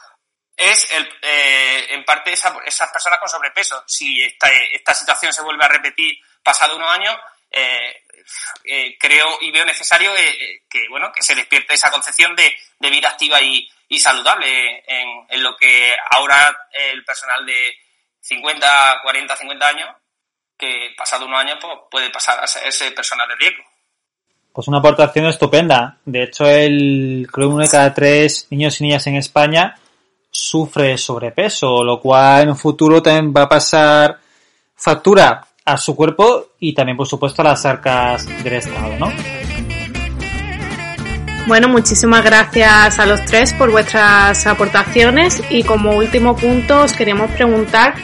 es el, eh, en parte esas personas con sobrepeso. Si esta, esta situación se vuelve a repetir pasado unos años, eh, eh, creo y veo necesario que bueno que se despierte esa concepción de, de vida activa y, y saludable en, en, lo que ahora el personal de 50, 40, 50 años, que pasado unos años pues, puede pasar a ser ese personal de riesgo. Pues una aportación estupenda. De hecho, el creo uno de cada tres niños y niñas en España sufre sobrepeso, lo cual en un futuro también va a pasar factura a su cuerpo y también, por supuesto, a las arcas del Estado, ¿no? Bueno, muchísimas gracias a los tres por vuestras aportaciones y como último punto os queríamos preguntar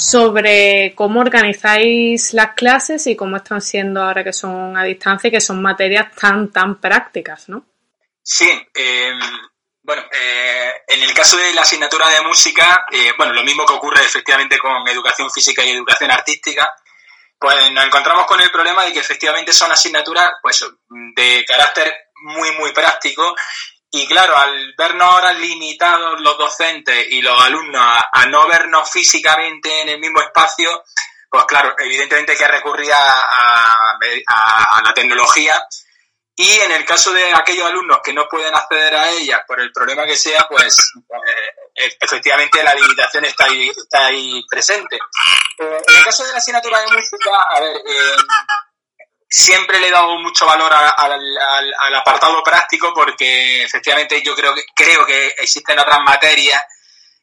sobre cómo organizáis las clases y cómo están siendo ahora que son a distancia y que son materias tan, tan prácticas, ¿no? Sí, eh, bueno, eh, en el caso de la asignatura de música, eh, bueno, lo mismo que ocurre efectivamente con educación física y educación artística, pues nos encontramos con el problema de que efectivamente son asignaturas pues de carácter muy, muy práctico y claro, al vernos ahora limitados los docentes y los alumnos a, no vernos físicamente en el mismo espacio, pues claro, evidentemente que recurrir a, la tecnología. Y en el caso de aquellos alumnos que no pueden acceder a ella por el problema que sea, pues eh, efectivamente la limitación está ahí, está ahí presente. Eh, en el caso de la asignatura de música, a ver, eh, siempre le he dado mucho valor al, apartado práctico porque efectivamente yo creo que, creo que existen otras materias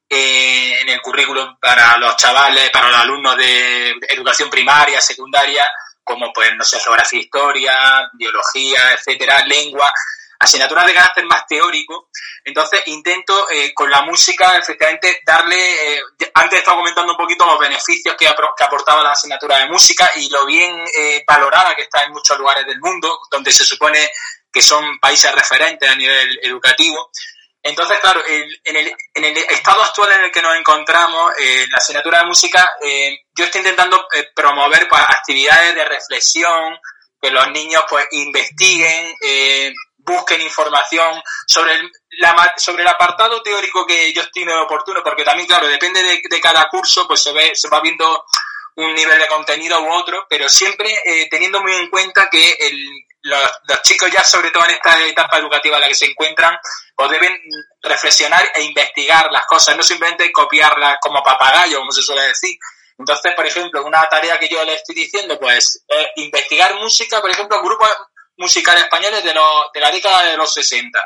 eh, en el currículum para los chavales, para los alumnos de educación primaria, secundaria, como pues, no sé, geografía, historia, biología, etcétera, lengua, asignaturas de carácter más teórico. Entonces intento eh, con la música efectivamente darle, eh, antes he estado comentando un poquito los beneficios que, que aportaba la asignatura de música y lo bien eh, valorada que está en muchos lugares del mundo, donde se supone que son países referentes a nivel educativo. Entonces, claro, en, el, en, el, estado actual en el que nos encontramos, eh, la asignatura de música, eh, yo estoy intentando eh, promover pues, actividades de reflexión, que los niños pues investiguen, eh, busquen información sobre el, sobre el apartado teórico que yo estime oportuno, porque también, claro, depende de, cada curso, pues se, ve, se va viendo un nivel de contenido u otro, pero siempre eh, teniendo muy en cuenta que el, los, chicos ya, sobre todo en esta etapa educativa en la que se encuentran, pues deben reflexionar e investigar las cosas, no simplemente copiarlas como papagayo, como se suele decir. Entonces, por ejemplo, una tarea que yo le estoy diciendo, pues, es investigar música, por ejemplo, grupos musicales españoles de, los, de la década de los 60,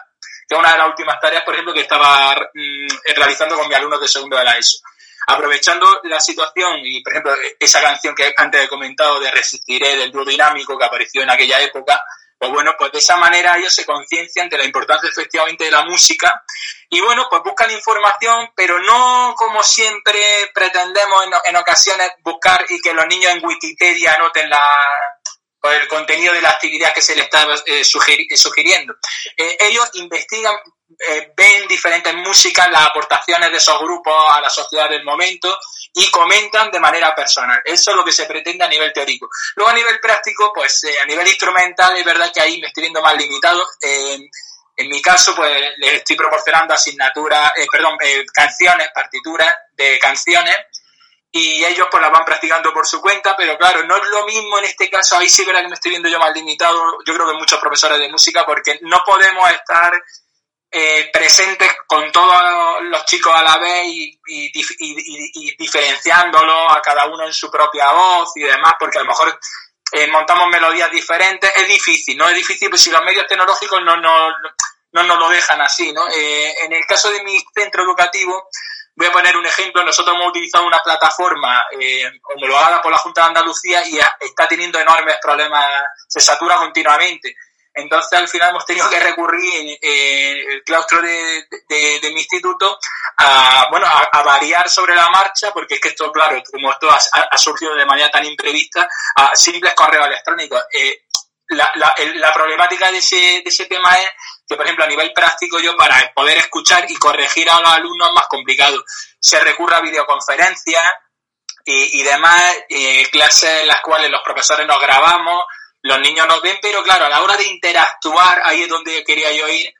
que es una de las últimas tareas, por ejemplo, que estaba mm, realizando con mis alumnos de segundo de la ESO. Aprovechando la situación y, por ejemplo, esa canción que antes he comentado de Resistiré del dúo dinámico que apareció en aquella época, pues bueno, pues de esa manera ellos se conciencian de la importancia efectivamente de la música y bueno, pues buscan información, pero no como siempre pretendemos en, en ocasiones buscar y que los niños en Wikipedia anoten la, por el contenido de la actividad que se les está eh, sugiriendo. Eh, ellos investigan, eh, ven diferentes músicas, las aportaciones de esos grupos a la sociedad del momento y comentan de manera personal. Eso es lo que se pretende a nivel teórico. Luego a nivel práctico, pues a nivel instrumental es verdad que ahí me estoy viendo más limitado. en mi caso, pues les estoy proporcionando asignaturas, perdón, canciones, partituras de canciones y ellos pues la van practicando por su cuenta, pero claro, no es lo mismo en este caso, ahí sí verá que me estoy viendo yo más limitado, yo creo que muchos profesores de música, porque no podemos estar eh, presentes con todos los chicos a la vez y, y, diferenciándolos a cada uno en su propia voz y demás, porque a lo mejor eh, montamos melodías diferentes, es difícil, ¿no? Es difícil pues si los medios tecnológicos no, no, no nos lo dejan así, ¿no? Eh, en el caso de mi centro educativo, Voy a poner un ejemplo. Nosotros hemos utilizado una plataforma eh, homologada por la Junta de Andalucía y está teniendo enormes problemas, se satura continuamente. Entonces, al final hemos tenido que recurrir eh, el claustro de, de, mi instituto a, bueno, a, variar sobre la marcha, porque es que esto, claro, como esto ha, surgido de manera tan imprevista, a simples correos electrónicos. Eh, la, la, la, problemática de ese, de ese tema es que, por ejemplo, a nivel práctico, yo para poder escuchar y corregir a los alumnos es más complicado. Se recurre a videoconferencias y, demás, clases en las cuales los profesores nos grabamos, los niños nos ven, pero claro, a la hora de interactuar, ahí es donde quería yo ir,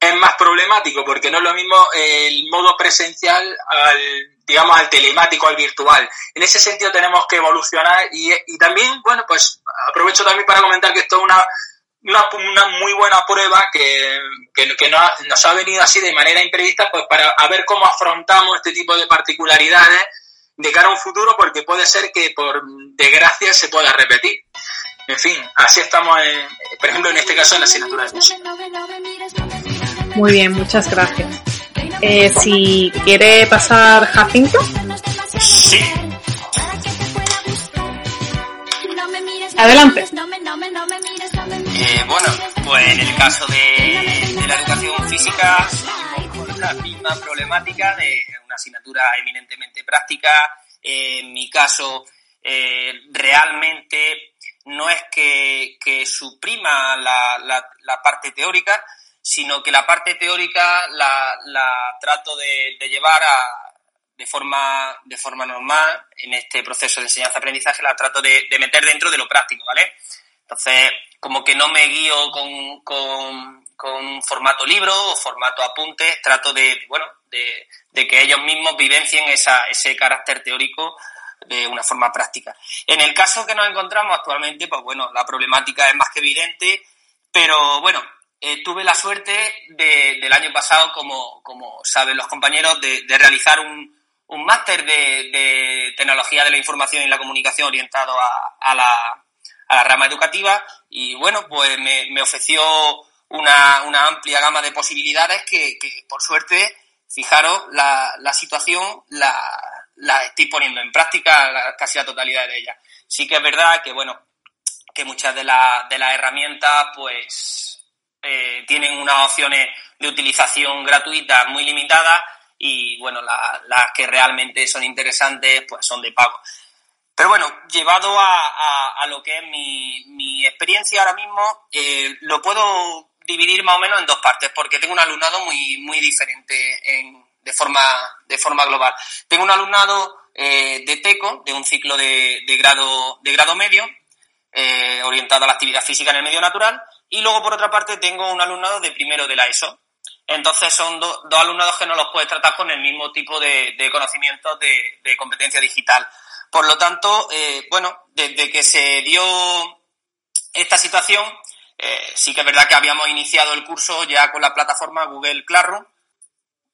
es más problemático porque no es lo mismo el modo presencial al, digamos, al telemático, al virtual. En ese sentido tenemos que evolucionar y, y también, bueno, pues aprovecho también para comentar que esto es una, una, muy buena prueba que, que, nos ha venido así de manera imprevista pues para a ver cómo afrontamos este tipo de particularidades de cara a un futuro porque puede ser que por desgracia se pueda repetir. En fin, así estamos, por ejemplo, en este caso en la asignatura de música. Muy bien, muchas gracias. Eh, si quiere pasar Jacinto. Sí. Adelante. Eh, bueno, pues en el caso de, la educación física, la misma problemática de una asignatura eminentemente práctica. en mi caso, eh, realmente no es que, suprima la, la, parte teórica, sino que la parte teórica la, la trato de, llevar a, de forma, de forma normal en este proceso de enseñanza-aprendizaje, la trato de, meter dentro de lo práctico, ¿vale? Entonces, como que no me guío con, con, formato libro o formato apuntes, trato de, bueno, de, de que ellos mismos vivencien esa, ese carácter teórico de una forma práctica. En el caso que nos encontramos actualmente, pues bueno, la problemática es más que evidente, pero bueno, eh, tuve la suerte de, del año pasado, como, como saben los compañeros, de, realizar un, un máster de, tecnología de la información y la comunicación orientado a, la, a la rama educativa y bueno, pues me, ofreció una, una, amplia gama de posibilidades que, que por suerte, fijaros, la, la situación la, la estoy poniendo en práctica casi la totalidad de ellas. Sí que es verdad que, bueno, que muchas de, de las herramientas, pues, eh, tienen unas opciones de utilización gratuita muy limitadas y, bueno, las que realmente son interesantes, pues, son de pago. Pero bueno, llevado a, a, lo que es mi, mi, experiencia ahora mismo, eh, lo puedo dividir más o menos en dos partes, porque tengo un alumnado muy, muy diferente en, de forma, de forma global. Tengo un alumnado eh, de TECO, de un ciclo de, de grado, de grado medio, eh, orientado a la actividad física en el medio natural, y luego, por otra parte, tengo un alumnado de primero de la ESO. Entonces, son dos alumnados que no los puedes tratar con el mismo tipo de, de conocimientos de, de, competencia digital. Por lo tanto, eh, bueno, desde que se dio esta situación, eh, sí que es verdad que habíamos iniciado el curso ya con la plataforma Google Classroom,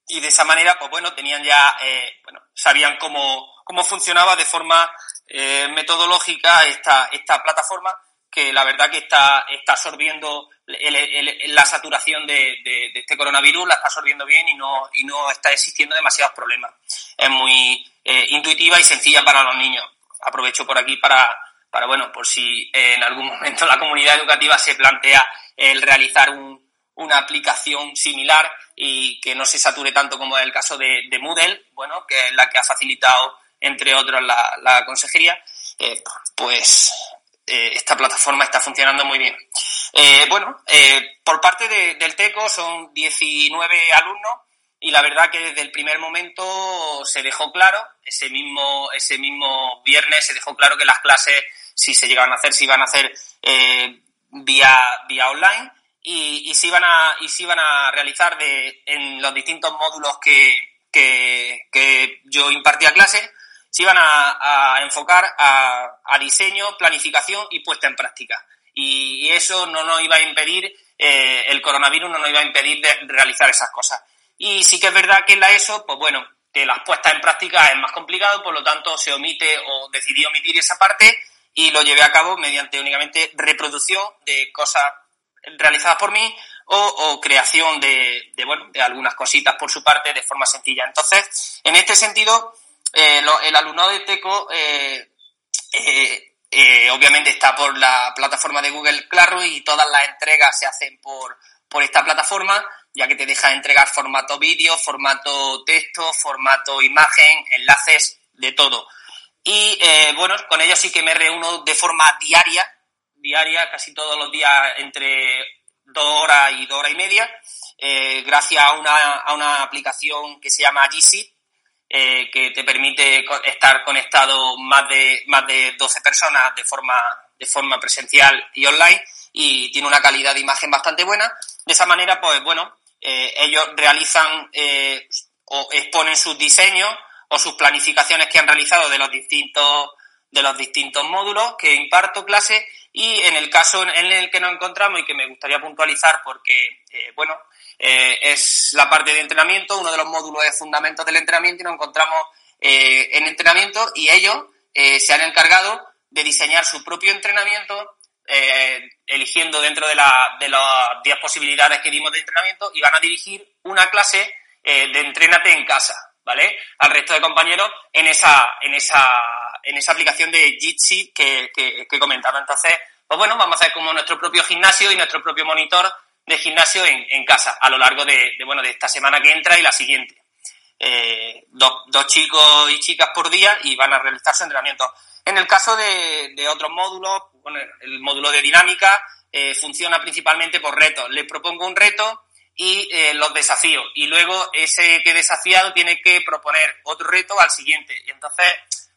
y de esa manera, pues bueno, tenían ya, eh, bueno, sabían cómo, cómo funcionaba de forma eh, metodológica esta, esta plataforma que la verdad que está, está absorbiendo la saturación de, este coronavirus, la está absorbiendo bien y no, y no está existiendo demasiados problemas. Es muy eh, intuitiva y sencilla para los niños. Aprovecho por aquí para, para, bueno, por si en algún momento la comunidad educativa se plantea el realizar un, una aplicación similar y que no se sature tanto como es el caso de, Moodle, bueno, que es la que ha facilitado, entre otros, la, consejería, eh, pues eh, esta plataforma está funcionando muy bien. Eh, bueno, por parte del TECO son 19 alumnos y la verdad que desde el primer momento se dejó claro, ese mismo, ese mismo viernes se dejó claro que las clases, si se llegaban a hacer, se iban a hacer vía, vía online y, y, se iban a, y se iban a realizar de, en los distintos módulos que, que, que yo impartía clase, se iban a, enfocar a, diseño, planificación y puesta en práctica. Y, eso no nos iba a impedir, eh, el coronavirus no nos iba a impedir de realizar esas cosas. Y sí que es verdad que en la ESO, pues bueno, que las puestas en práctica es más complicado, por lo tanto se omite o decidí omitir esa parte y lo llevé a cabo mediante únicamente reproducción de cosas realizadas por mí o, creación de, bueno, de algunas cositas por su parte de forma sencilla. Entonces, en este sentido, eh, el alumnado de TECO eh, eh, obviamente está por la plataforma de Google Claro y todas las entregas se hacen por, por esta plataforma, ya que te deja entregar formato vídeo, formato texto, formato imagen, enlaces, de todo. Y bueno, con ellos sí que me reúno de forma diaria, diaria, casi todos los días entre dos horas y dos horas y media, gracias a una, a una aplicación que se llama G eh, que te permite estar conectado más de, más de 12 personas de forma, de forma presencial y online y tiene una calidad de imagen bastante buena. De esa manera, pues bueno, ellos realizan o exponen sus diseños o sus planificaciones que han realizado de los distintos de los distintos módulos que imparto clase y en el caso en el que nos encontramos y que me gustaría puntualizar porque, eh, bueno, eh, es la parte de entrenamiento, uno de los módulos de fundamentos del entrenamiento y nos encontramos eh, en entrenamiento y ellos se han encargado de diseñar su propio entrenamiento eligiendo dentro de, la, de las 10 posibilidades que dimos de entrenamiento y van a dirigir una clase de entrénate en casa, ¿vale? Al resto de compañeros en esa, en esa, en esa aplicación de Jitsi que, que, que comentaba. Entonces, pues bueno, vamos a hacer como nuestro propio gimnasio y nuestro propio monitor de gimnasio en, en casa a lo largo de, bueno, de esta semana que entra y la siguiente. Eh, dos, dos, chicos y chicas por día y van a realizar su entrenamiento. En el caso de, de otros módulos, bueno, el módulo de dinámica eh, funciona principalmente por retos. Les propongo un reto y eh, los desafíos. Y luego ese que desafiado tiene que proponer otro reto al siguiente. Y entonces,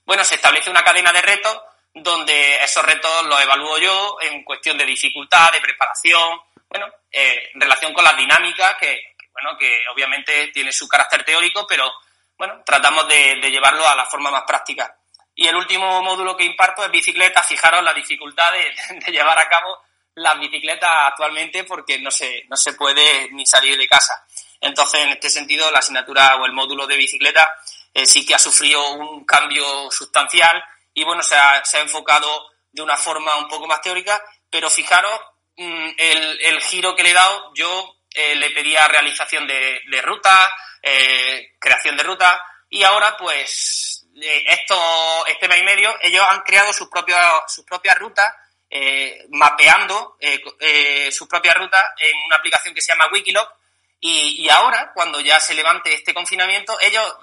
bueno, se establece una cadena de retos donde esos retos los evalúo yo en cuestión de dificultad, de preparación, bueno, eh, en relación con las dinámicas, que, bueno, que obviamente tiene su carácter teórico, pero bueno, tratamos de, llevarlo a la forma más práctica. Y el último módulo que imparto es bicicleta. Fijaros la dificultad de llevar a cabo las bicicletas actualmente porque no se, no se puede ni salir de casa. Entonces, en este sentido, la asignatura o el módulo de bicicleta eh, sí que ha sufrido un cambio sustancial y, bueno, se ha, se ha enfocado de una forma un poco más teórica, pero fijaros el, el giro que le he dado. Yo eh, le pedía realización de, de ruta, eh, creación de ruta y ahora, pues, esto, este mes y medio, ellos han creado sus propias, sus propias rutas eh, mapeando eh, eh, su propia ruta en una aplicación que se llama Wikiloc. Y, ahora, cuando ya se levante este confinamiento, ellos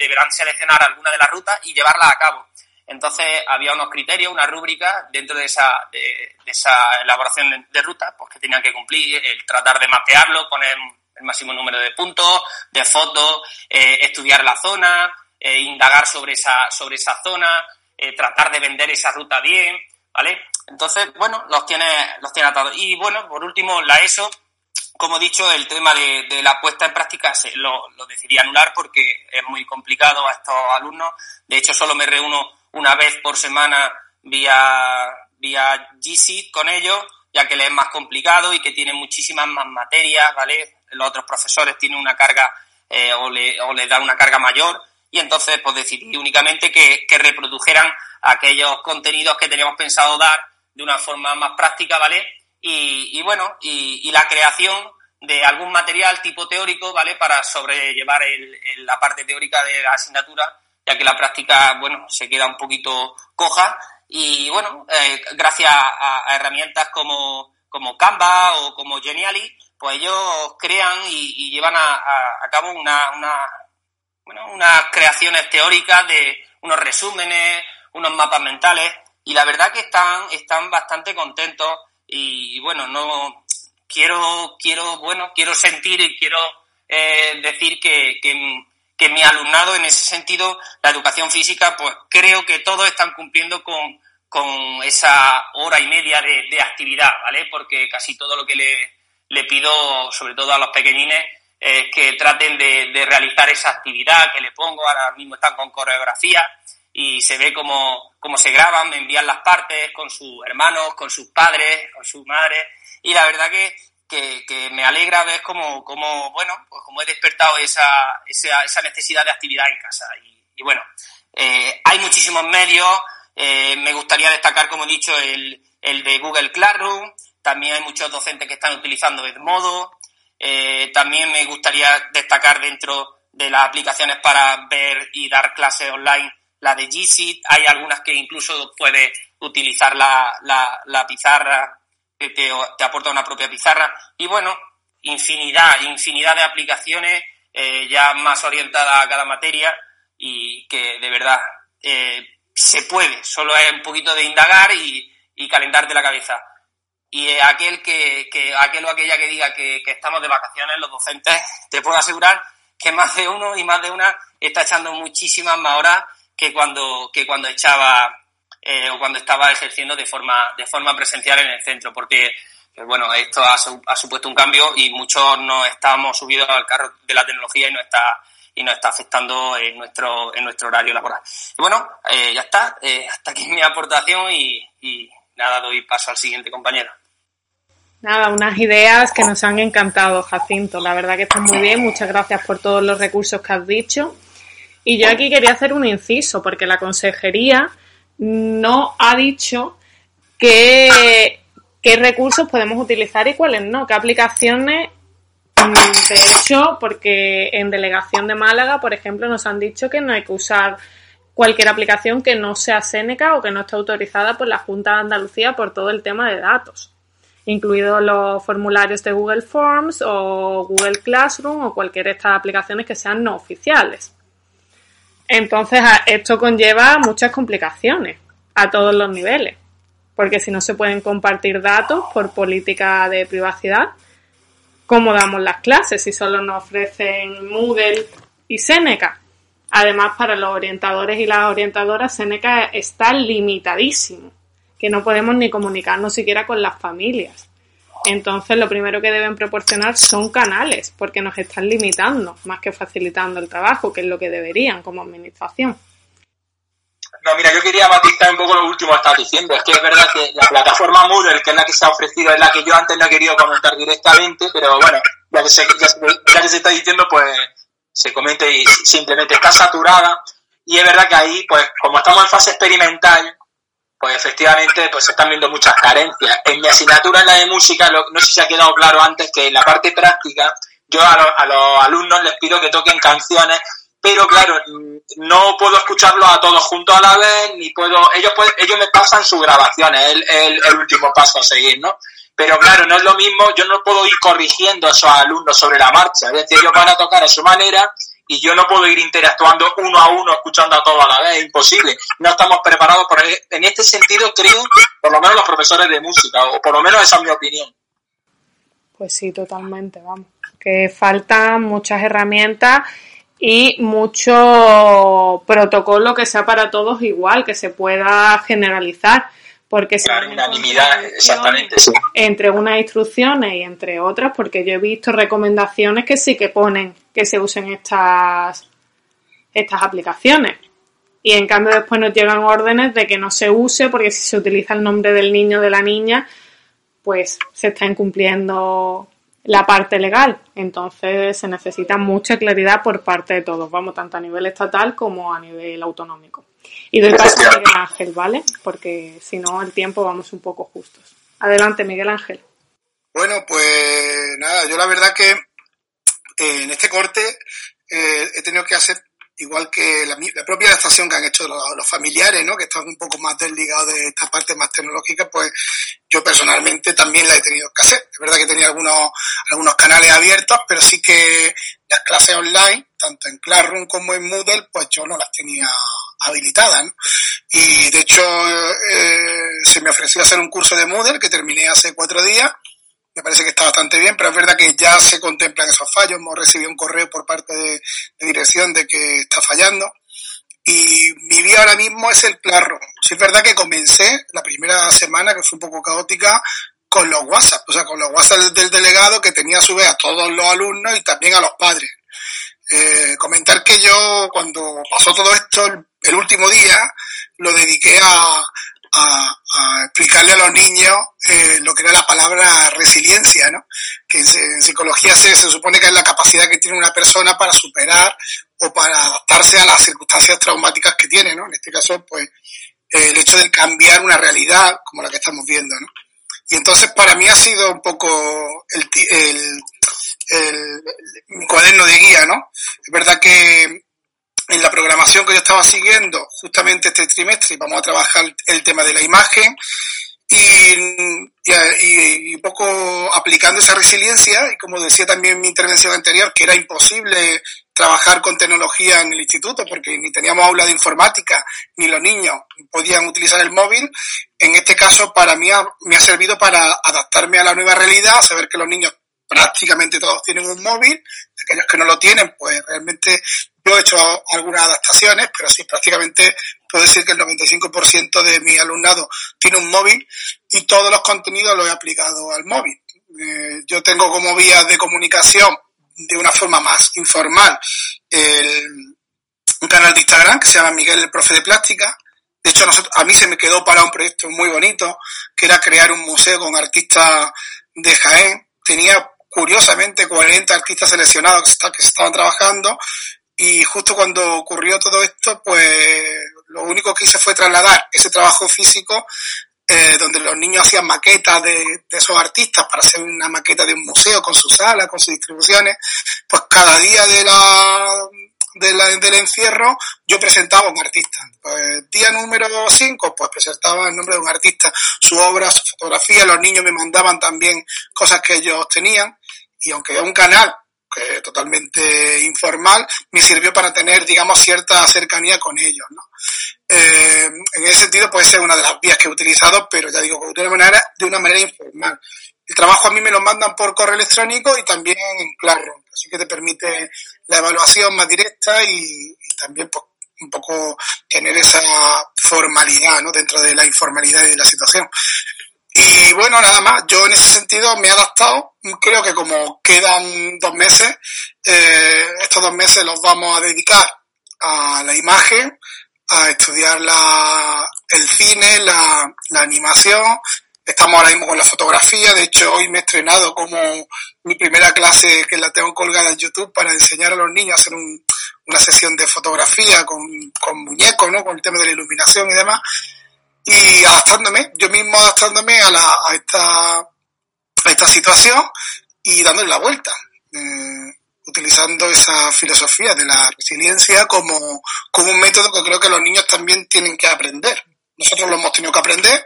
deberán seleccionar alguna de las rutas y llevarla a cabo. Entonces, había unos criterios, una rúbrica dentro de esa, de, esa elaboración de, ruta, pues que tenían que cumplir, el tratar de mapearlo, poner el máximo número de puntos, de fotos, estudiar la zona, indagar sobre esa, sobre esa zona, tratar de vender esa ruta bien, ¿vale? Entonces, bueno, los tiene, los tiene atados. Y bueno, por último, la ESO, como he dicho, el tema de, de la puesta en práctica se, lo, lo, decidí anular porque es muy complicado a estos alumnos. De hecho, solo me reúno una vez por semana vía, vía G con ellos, ya que les es más complicado y que tienen muchísimas más materias, ¿vale? Los otros profesores tienen una carga eh, o, le, o les dan una carga mayor y entonces pues decidí únicamente que, que reprodujeran aquellos contenidos que teníamos pensado dar de una forma más práctica, ¿vale? Y, bueno, y, la creación de algún material tipo teórico, ¿vale? Para sobrellevar el, la parte teórica de la asignatura, ya que la práctica, bueno, se queda un poquito coja. Y bueno, eh, gracias a, herramientas como, como Canva o como Geniali, pues ellos crean y, llevan a, a, cabo una, una, bueno, unas creaciones teóricas de unos resúmenes, unos mapas mentales y la verdad que están, están bastante contentos y, bueno, no quiero, quiero, bueno, quiero sentir y quiero eh, decir que, que, mi alumnado en ese sentido, la educación física, pues creo que todos están cumpliendo con, con esa hora y media de, actividad, ¿vale? Porque casi todo lo que le, le pido, sobre todo a los pequeñines, es que traten de, de, realizar esa actividad que le pongo, ahora mismo están con coreografía, y se ve cómo, cómo se graban, me envían las partes con sus hermanos, con sus padres, con sus madres, y la verdad que, que, que me alegra ver cómo, cómo, bueno, pues cómo he despertado esa, esa, esa necesidad de actividad en casa. Y, y bueno, eh, hay muchísimos medios, eh, me gustaría destacar, como he dicho, el, el de Google Classroom, también hay muchos docentes que están utilizando Edmodo, eh, también me gustaría destacar dentro de las aplicaciones para ver y dar clases online la de G hay algunas que incluso puedes utilizar la, la, pizarra, que te, te, aporta una propia pizarra. Y bueno, infinidad, infinidad de aplicaciones eh, ya más orientadas a cada materia y que de verdad eh, se puede, solo es un poquito de indagar y, y calentarte la cabeza. Y aquel que, que, aquel o aquella que diga que, que estamos de vacaciones, los docentes, te puedo asegurar que más de uno y más de una está echando muchísimas más horas que cuando, que cuando echaba eh, o cuando estaba ejerciendo de forma, de forma presencial en el centro, porque bueno, esto ha, ha, supuesto un cambio y muchos no estamos subidos al carro de la tecnología y no está y nos está afectando en nuestro en nuestro horario laboral. bueno, eh, ya está, eh, hasta aquí mi aportación y, y nada, doy paso al siguiente compañero. Nada, unas ideas que nos han encantado, Jacinto. La verdad que está muy bien. Muchas gracias por todos los recursos que has dicho. Y yo aquí quería hacer un inciso, porque la consejería no ha dicho qué, qué recursos podemos utilizar y cuáles no, qué aplicaciones. Mm, de hecho, porque en delegación de Málaga, por ejemplo, nos han dicho que no hay que usar cualquier aplicación que no sea Seneca o que no esté autorizada por la Junta de Andalucía por todo el tema de datos, incluidos los formularios de Google Forms o Google Classroom o cualquier de estas aplicaciones que sean no oficiales. Entonces, esto conlleva muchas complicaciones a todos los niveles, porque si no se pueden compartir datos por política de privacidad, ¿cómo damos las clases si solo nos ofrecen Moodle y Seneca? Además, para los orientadores y las orientadoras, Seneca está limitadísimo, que no podemos ni comunicarnos siquiera con las familias. Entonces, lo primero que deben proporcionar son canales, porque nos están limitando, más que facilitando el trabajo, que es lo que deberían como administración. No, mira, yo quería matizar un poco lo último que estás diciendo. Es que es verdad que la plataforma Moodle, que es la que se ha ofrecido, es la que yo antes no he querido comentar directamente, pero bueno, ya que se, ya, que se está diciendo, pues se comete y simplemente está saturada. Y es verdad que ahí, pues como estamos en fase experimental, pues efectivamente pues se están viendo muchas carencias. En mi asignatura en la de música, no sé si ha quedado claro antes que en la parte práctica yo a, los alumnos les pido que toquen canciones, pero claro, no puedo escucharlos a todos juntos a la vez, ni puedo, ellos ellos me pasan sus grabaciones, es el, el, último paso a seguir, ¿no? Pero claro, no es lo mismo, yo no puedo ir corrigiendo a esos alumnos sobre la marcha, es decir, ellos van a tocar a su manera y yo no puedo ir interactuando uno a uno, escuchando a todos a la vez, es imposible. No estamos preparados por en este sentido, creo, por lo menos los profesores de música, o por lo menos esa es mi opinión. Pues sí, totalmente, vamos. Que faltan muchas herramientas y mucho protocolo que sea para todos igual, que se pueda generalizar porque claro, unanimidad, exactamente, entre unas instrucciones y entre otras, porque yo he visto recomendaciones que sí que ponen que se usen estas, estas aplicaciones. Y en cambio después nos llegan órdenes de que no se use porque si se utiliza el nombre del niño o de la niña, pues se está incumpliendo la parte legal. Entonces se necesita mucha claridad por parte de todos, vamos, tanto a nivel estatal como a nivel autonómico. Y doy paso a Miguel Ángel, ¿vale? Porque si no, el tiempo vamos un poco justos. Adelante, Miguel Ángel. Bueno, pues nada, yo la verdad que eh, en este corte eh, he tenido que hacer igual que la, propia adaptación que han hecho los, familiares, ¿no? que están un poco más desligados de esta parte más tecnológica, pues yo personalmente también la he tenido que hacer. Es verdad que tenía algunos, algunos canales abiertos, pero sí que las clases online, tanto en Classroom como en Moodle, pues yo no las tenía habilitadas. Y de hecho eh, se me ofreció hacer un curso de Moodle que terminé hace cuatro días me parece que está bastante bien, pero es verdad que ya se contemplan esos fallos. Hemos recibido un correo por parte de, dirección de que está fallando. Y mi vida ahora mismo es el claro. Sí es verdad que comencé la primera semana, que fue un poco caótica, con los WhatsApp, o sea, con los WhatsApp del delegado que tenía a su vez a todos los alumnos y también a los padres. Eh, comentar que yo, cuando pasó todo esto, el último día, lo dediqué a, a, explicarle a los niños eh, lo que era la palabra resiliencia, ¿no? que en, psicología se, se, supone que es la capacidad que tiene una persona para superar o para adaptarse a las circunstancias traumáticas que tiene, ¿no? en este caso, pues el hecho de cambiar una realidad como la que estamos viendo. ¿no? Y entonces para mí ha sido un poco el, el, el, cuaderno de guía, ¿no? Es verdad que en la programación que yo estaba siguiendo justamente este trimestre vamos a trabajar el tema de la imagen y, y, poco aplicando esa resiliencia y como decía también en mi intervención anterior que era imposible trabajar con tecnología en el instituto porque ni teníamos aula de informática ni los niños podían utilizar el móvil en este caso para mí me ha servido para adaptarme a la nueva realidad saber que los niños prácticamente todos tienen un móvil aquellos que no lo tienen pues realmente Yo he hecho algunas adaptaciones, pero sí, prácticamente puedo decir que el 95% de mi alumnado tiene un móvil y todos los contenidos los he aplicado al móvil. Eh, yo tengo como vía de comunicación de una forma más informal un canal de Instagram que se llama Miguel el Profe de Plástica. De hecho, a mí se me quedó para un proyecto muy bonito, que era crear un museo con artistas de Jaén. Tenía curiosamente 40 artistas seleccionados que, estaban trabajando. Y justo cuando ocurrió todo esto, pues lo único que hice fue trasladar ese trabajo físico eh, donde los niños hacían maquetas de, esos artistas para hacer una maqueta de un museo con su sala, con sus distribuciones, pues cada día de la, del encierro yo presentaba a un artista. Pues, día número 5, pues presentaba el nombre de un artista, su obra, su fotografía, los niños me mandaban también cosas que ellos tenían y aunque es un canal que totalmente informal, me sirvió para tener, digamos, cierta cercanía con ellos, ¿no? Eh, en ese sentido puede ser una de las vías que he utilizado, pero ya digo, de una manera, de una manera informal. El trabajo a mí me lo mandan por correo electrónico y también en Classroom, así que te permite la evaluación más directa y, también pues, un poco tener esa formalidad ¿no? dentro de la informalidad y de la situación. Y bueno, nada más, yo en ese sentido me he adaptado, creo que como quedan dos meses, eh, estos dos meses los vamos a dedicar a la imagen, a estudiar la, el cine, la, la animación, estamos ahora mismo con la fotografía, de hecho hoy me he estrenado como mi primera clase que la tengo colgada en YouTube para enseñar a los niños a hacer una sesión de fotografía con, con muñecos, ¿no? con el tema de la iluminación y demás y adaptándome, yo mismo adaptándome a, la, a, esta, a esta situación y dándole la vuelta, eh, utilizando esa filosofía de la resiliencia como, como un método que creo que los niños también tienen que aprender. Nosotros lo hemos tenido que aprender,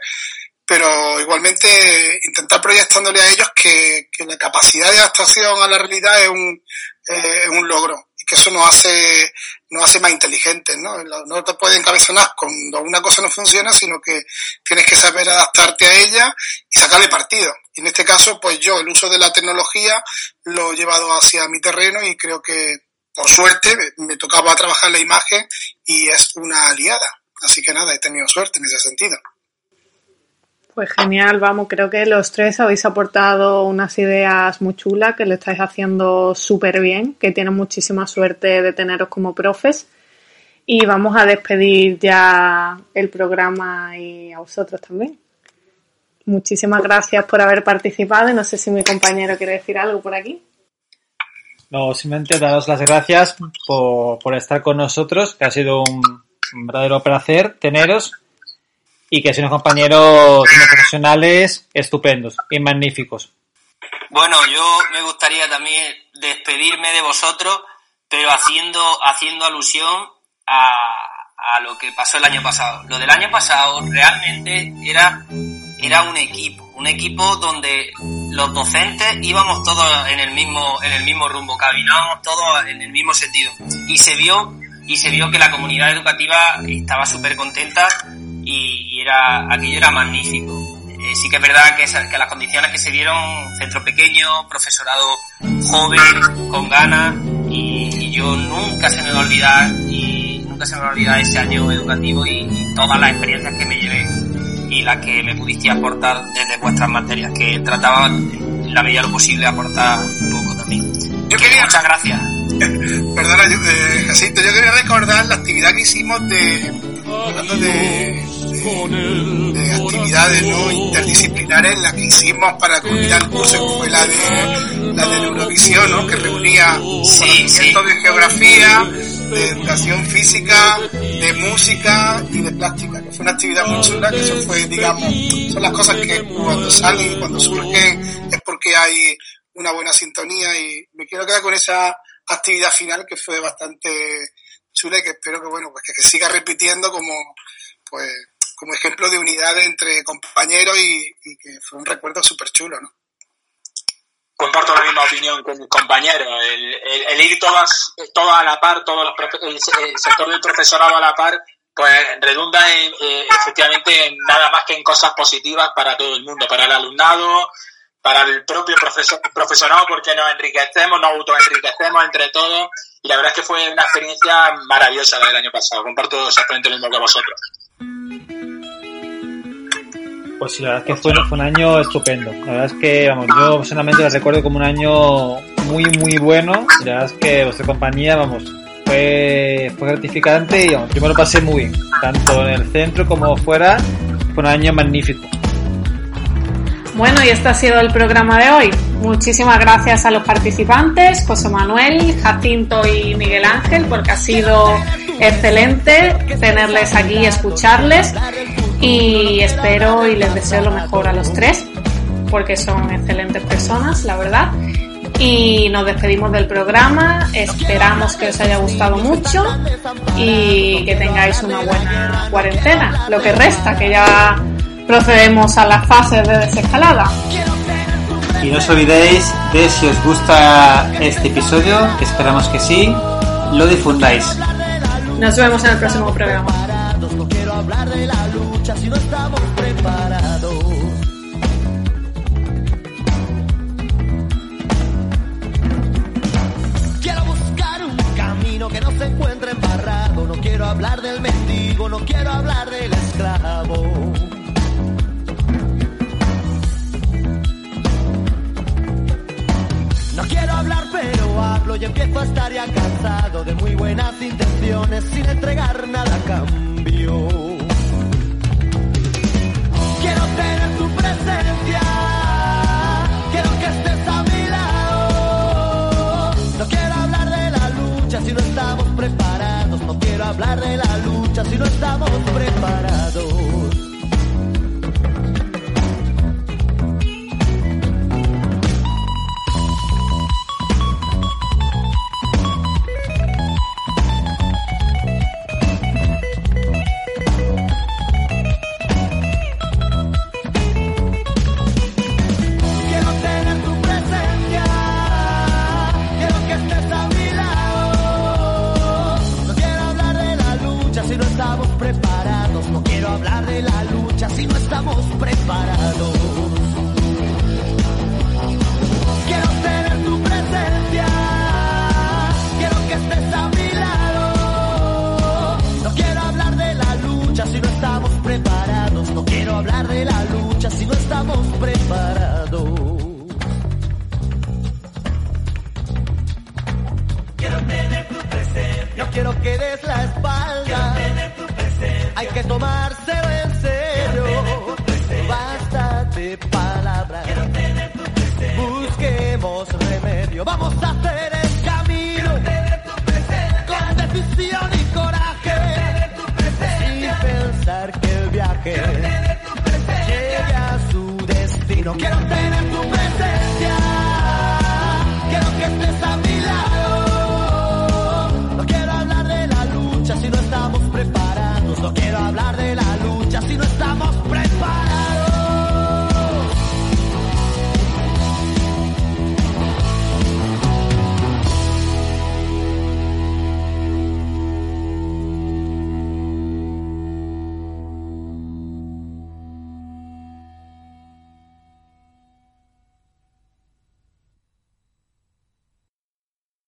pero igualmente intentar proyectándole a ellos que, la capacidad de adaptación a la realidad es un, eh, es un logro que eso nos hace, nos hace más inteligentes, ¿no? No te puedes encabezonar cuando una cosa no funciona, sino que tienes que saber adaptarte a ella y sacarle partido. Y en este caso, pues yo el uso de la tecnología lo he llevado hacia mi terreno y creo que, por suerte, me tocaba trabajar la imagen y es una aliada. Así que nada, he tenido suerte en ese sentido. Pues genial, vamos, creo que los tres habéis aportado unas ideas muy chulas, que lo estáis haciendo súper bien, que tienen muchísima suerte de teneros como profes. Y vamos a despedir ya el programa y a vosotros también. Muchísimas gracias por haber participado y no sé si mi compañero quiere decir algo por aquí. No, simplemente daros las gracias por, por estar con nosotros, que ha sido un verdadero placer teneros y que son unos compañeros profesionales estupendos y magníficos. Bueno, yo me gustaría también despedirme de vosotros, pero haciendo, haciendo alusión a, a lo que pasó el año pasado. Lo del año pasado realmente era, era un equipo, un equipo donde los docentes íbamos todos en el mismo, en el mismo rumbo, caminábamos todos en el mismo sentido. Y se vio, y se vio que la comunidad educativa estaba súper contenta y, era, aquello era magnífico. Eh, sí que es verdad que, que, las condiciones que se dieron, centro pequeño, profesorado joven, con ganas, y, yo nunca se me va a olvidar, y nunca se me va a olvidar ese año educativo y, todas las experiencias que me llevé y las que me pudiste aportar desde vuestras materias, que trataban en la medida de lo posible aportar un poco también. Yo quería, muchas gracias. Perdona, yo, eh, Jacinto, yo quería recordar la actividad que hicimos de, hablando de, de, actividades ¿no? interdisciplinares, la que hicimos para culminar el curso, que fue la de, la de Eurovisión, ¿no? que reunía sí, de geografía, de educación física, de música y de plástica, que fue una actividad muy chula, que eso fue, digamos, son las cosas que cuando salen y cuando surgen es porque hay una buena sintonía y me quiero quedar con esa actividad final que fue bastante chula y que espero que bueno pues que, siga repitiendo como pues como ejemplo de unidad entre compañeros y, que fue un recuerdo súper chulo, ¿no? Comparto la misma opinión con mis compañeros. El, ir todas, todo a la par, todos los el, sector del profesorado a la par, pues redunda en, eh, efectivamente en nada más que en cosas positivas para todo el mundo, para el alumnado, para el propio profesor, profesorado porque nos enriquecemos, nos autoenriquecemos entre todos y la verdad es que fue una experiencia maravillosa la del año pasado. Comparto exactamente lo mismo que vosotros. Pues sí, la verdad es que fue, un año estupendo. La verdad es que, vamos, yo personalmente lo recuerdo como un año muy, muy bueno. La verdad es que vuestra compañía, vamos, fue, fue gratificante y vamos, lo pasé muy bien. Tanto en el centro como fuera, fue un año magnífico. Bueno, y este ha sido el programa de hoy. Muchísimas gracias a los participantes, José Manuel, Jacinto y Miguel Ángel, porque ha sido excelente tenerles aquí y escucharles. Y espero y les deseo lo mejor a los tres, porque son excelentes personas, la verdad. Y nos despedimos del programa, esperamos que os haya gustado mucho y que tengáis una buena cuarentena, lo que resta, que ya procedemos a las fases de desescalada. Y no os olvidéis de si os gusta este episodio, que esperamos que sí, lo difundáis. Nos vemos en el próximo programa. No quiero hablar de la lucha si no estamos preparados. Quiero buscar un camino que no se encuentre embarrado. No quiero hablar del mendigo, no quiero hablar del esclavo. Pero hablo y empiezo a estar ya cansado de muy buenas intenciones sin entregar nada a cambio. Quiero tener tu presencia, quiero que estés a mi lado. No quiero hablar de la lucha si no estamos preparados. No quiero hablar de la lucha si no estamos preparados.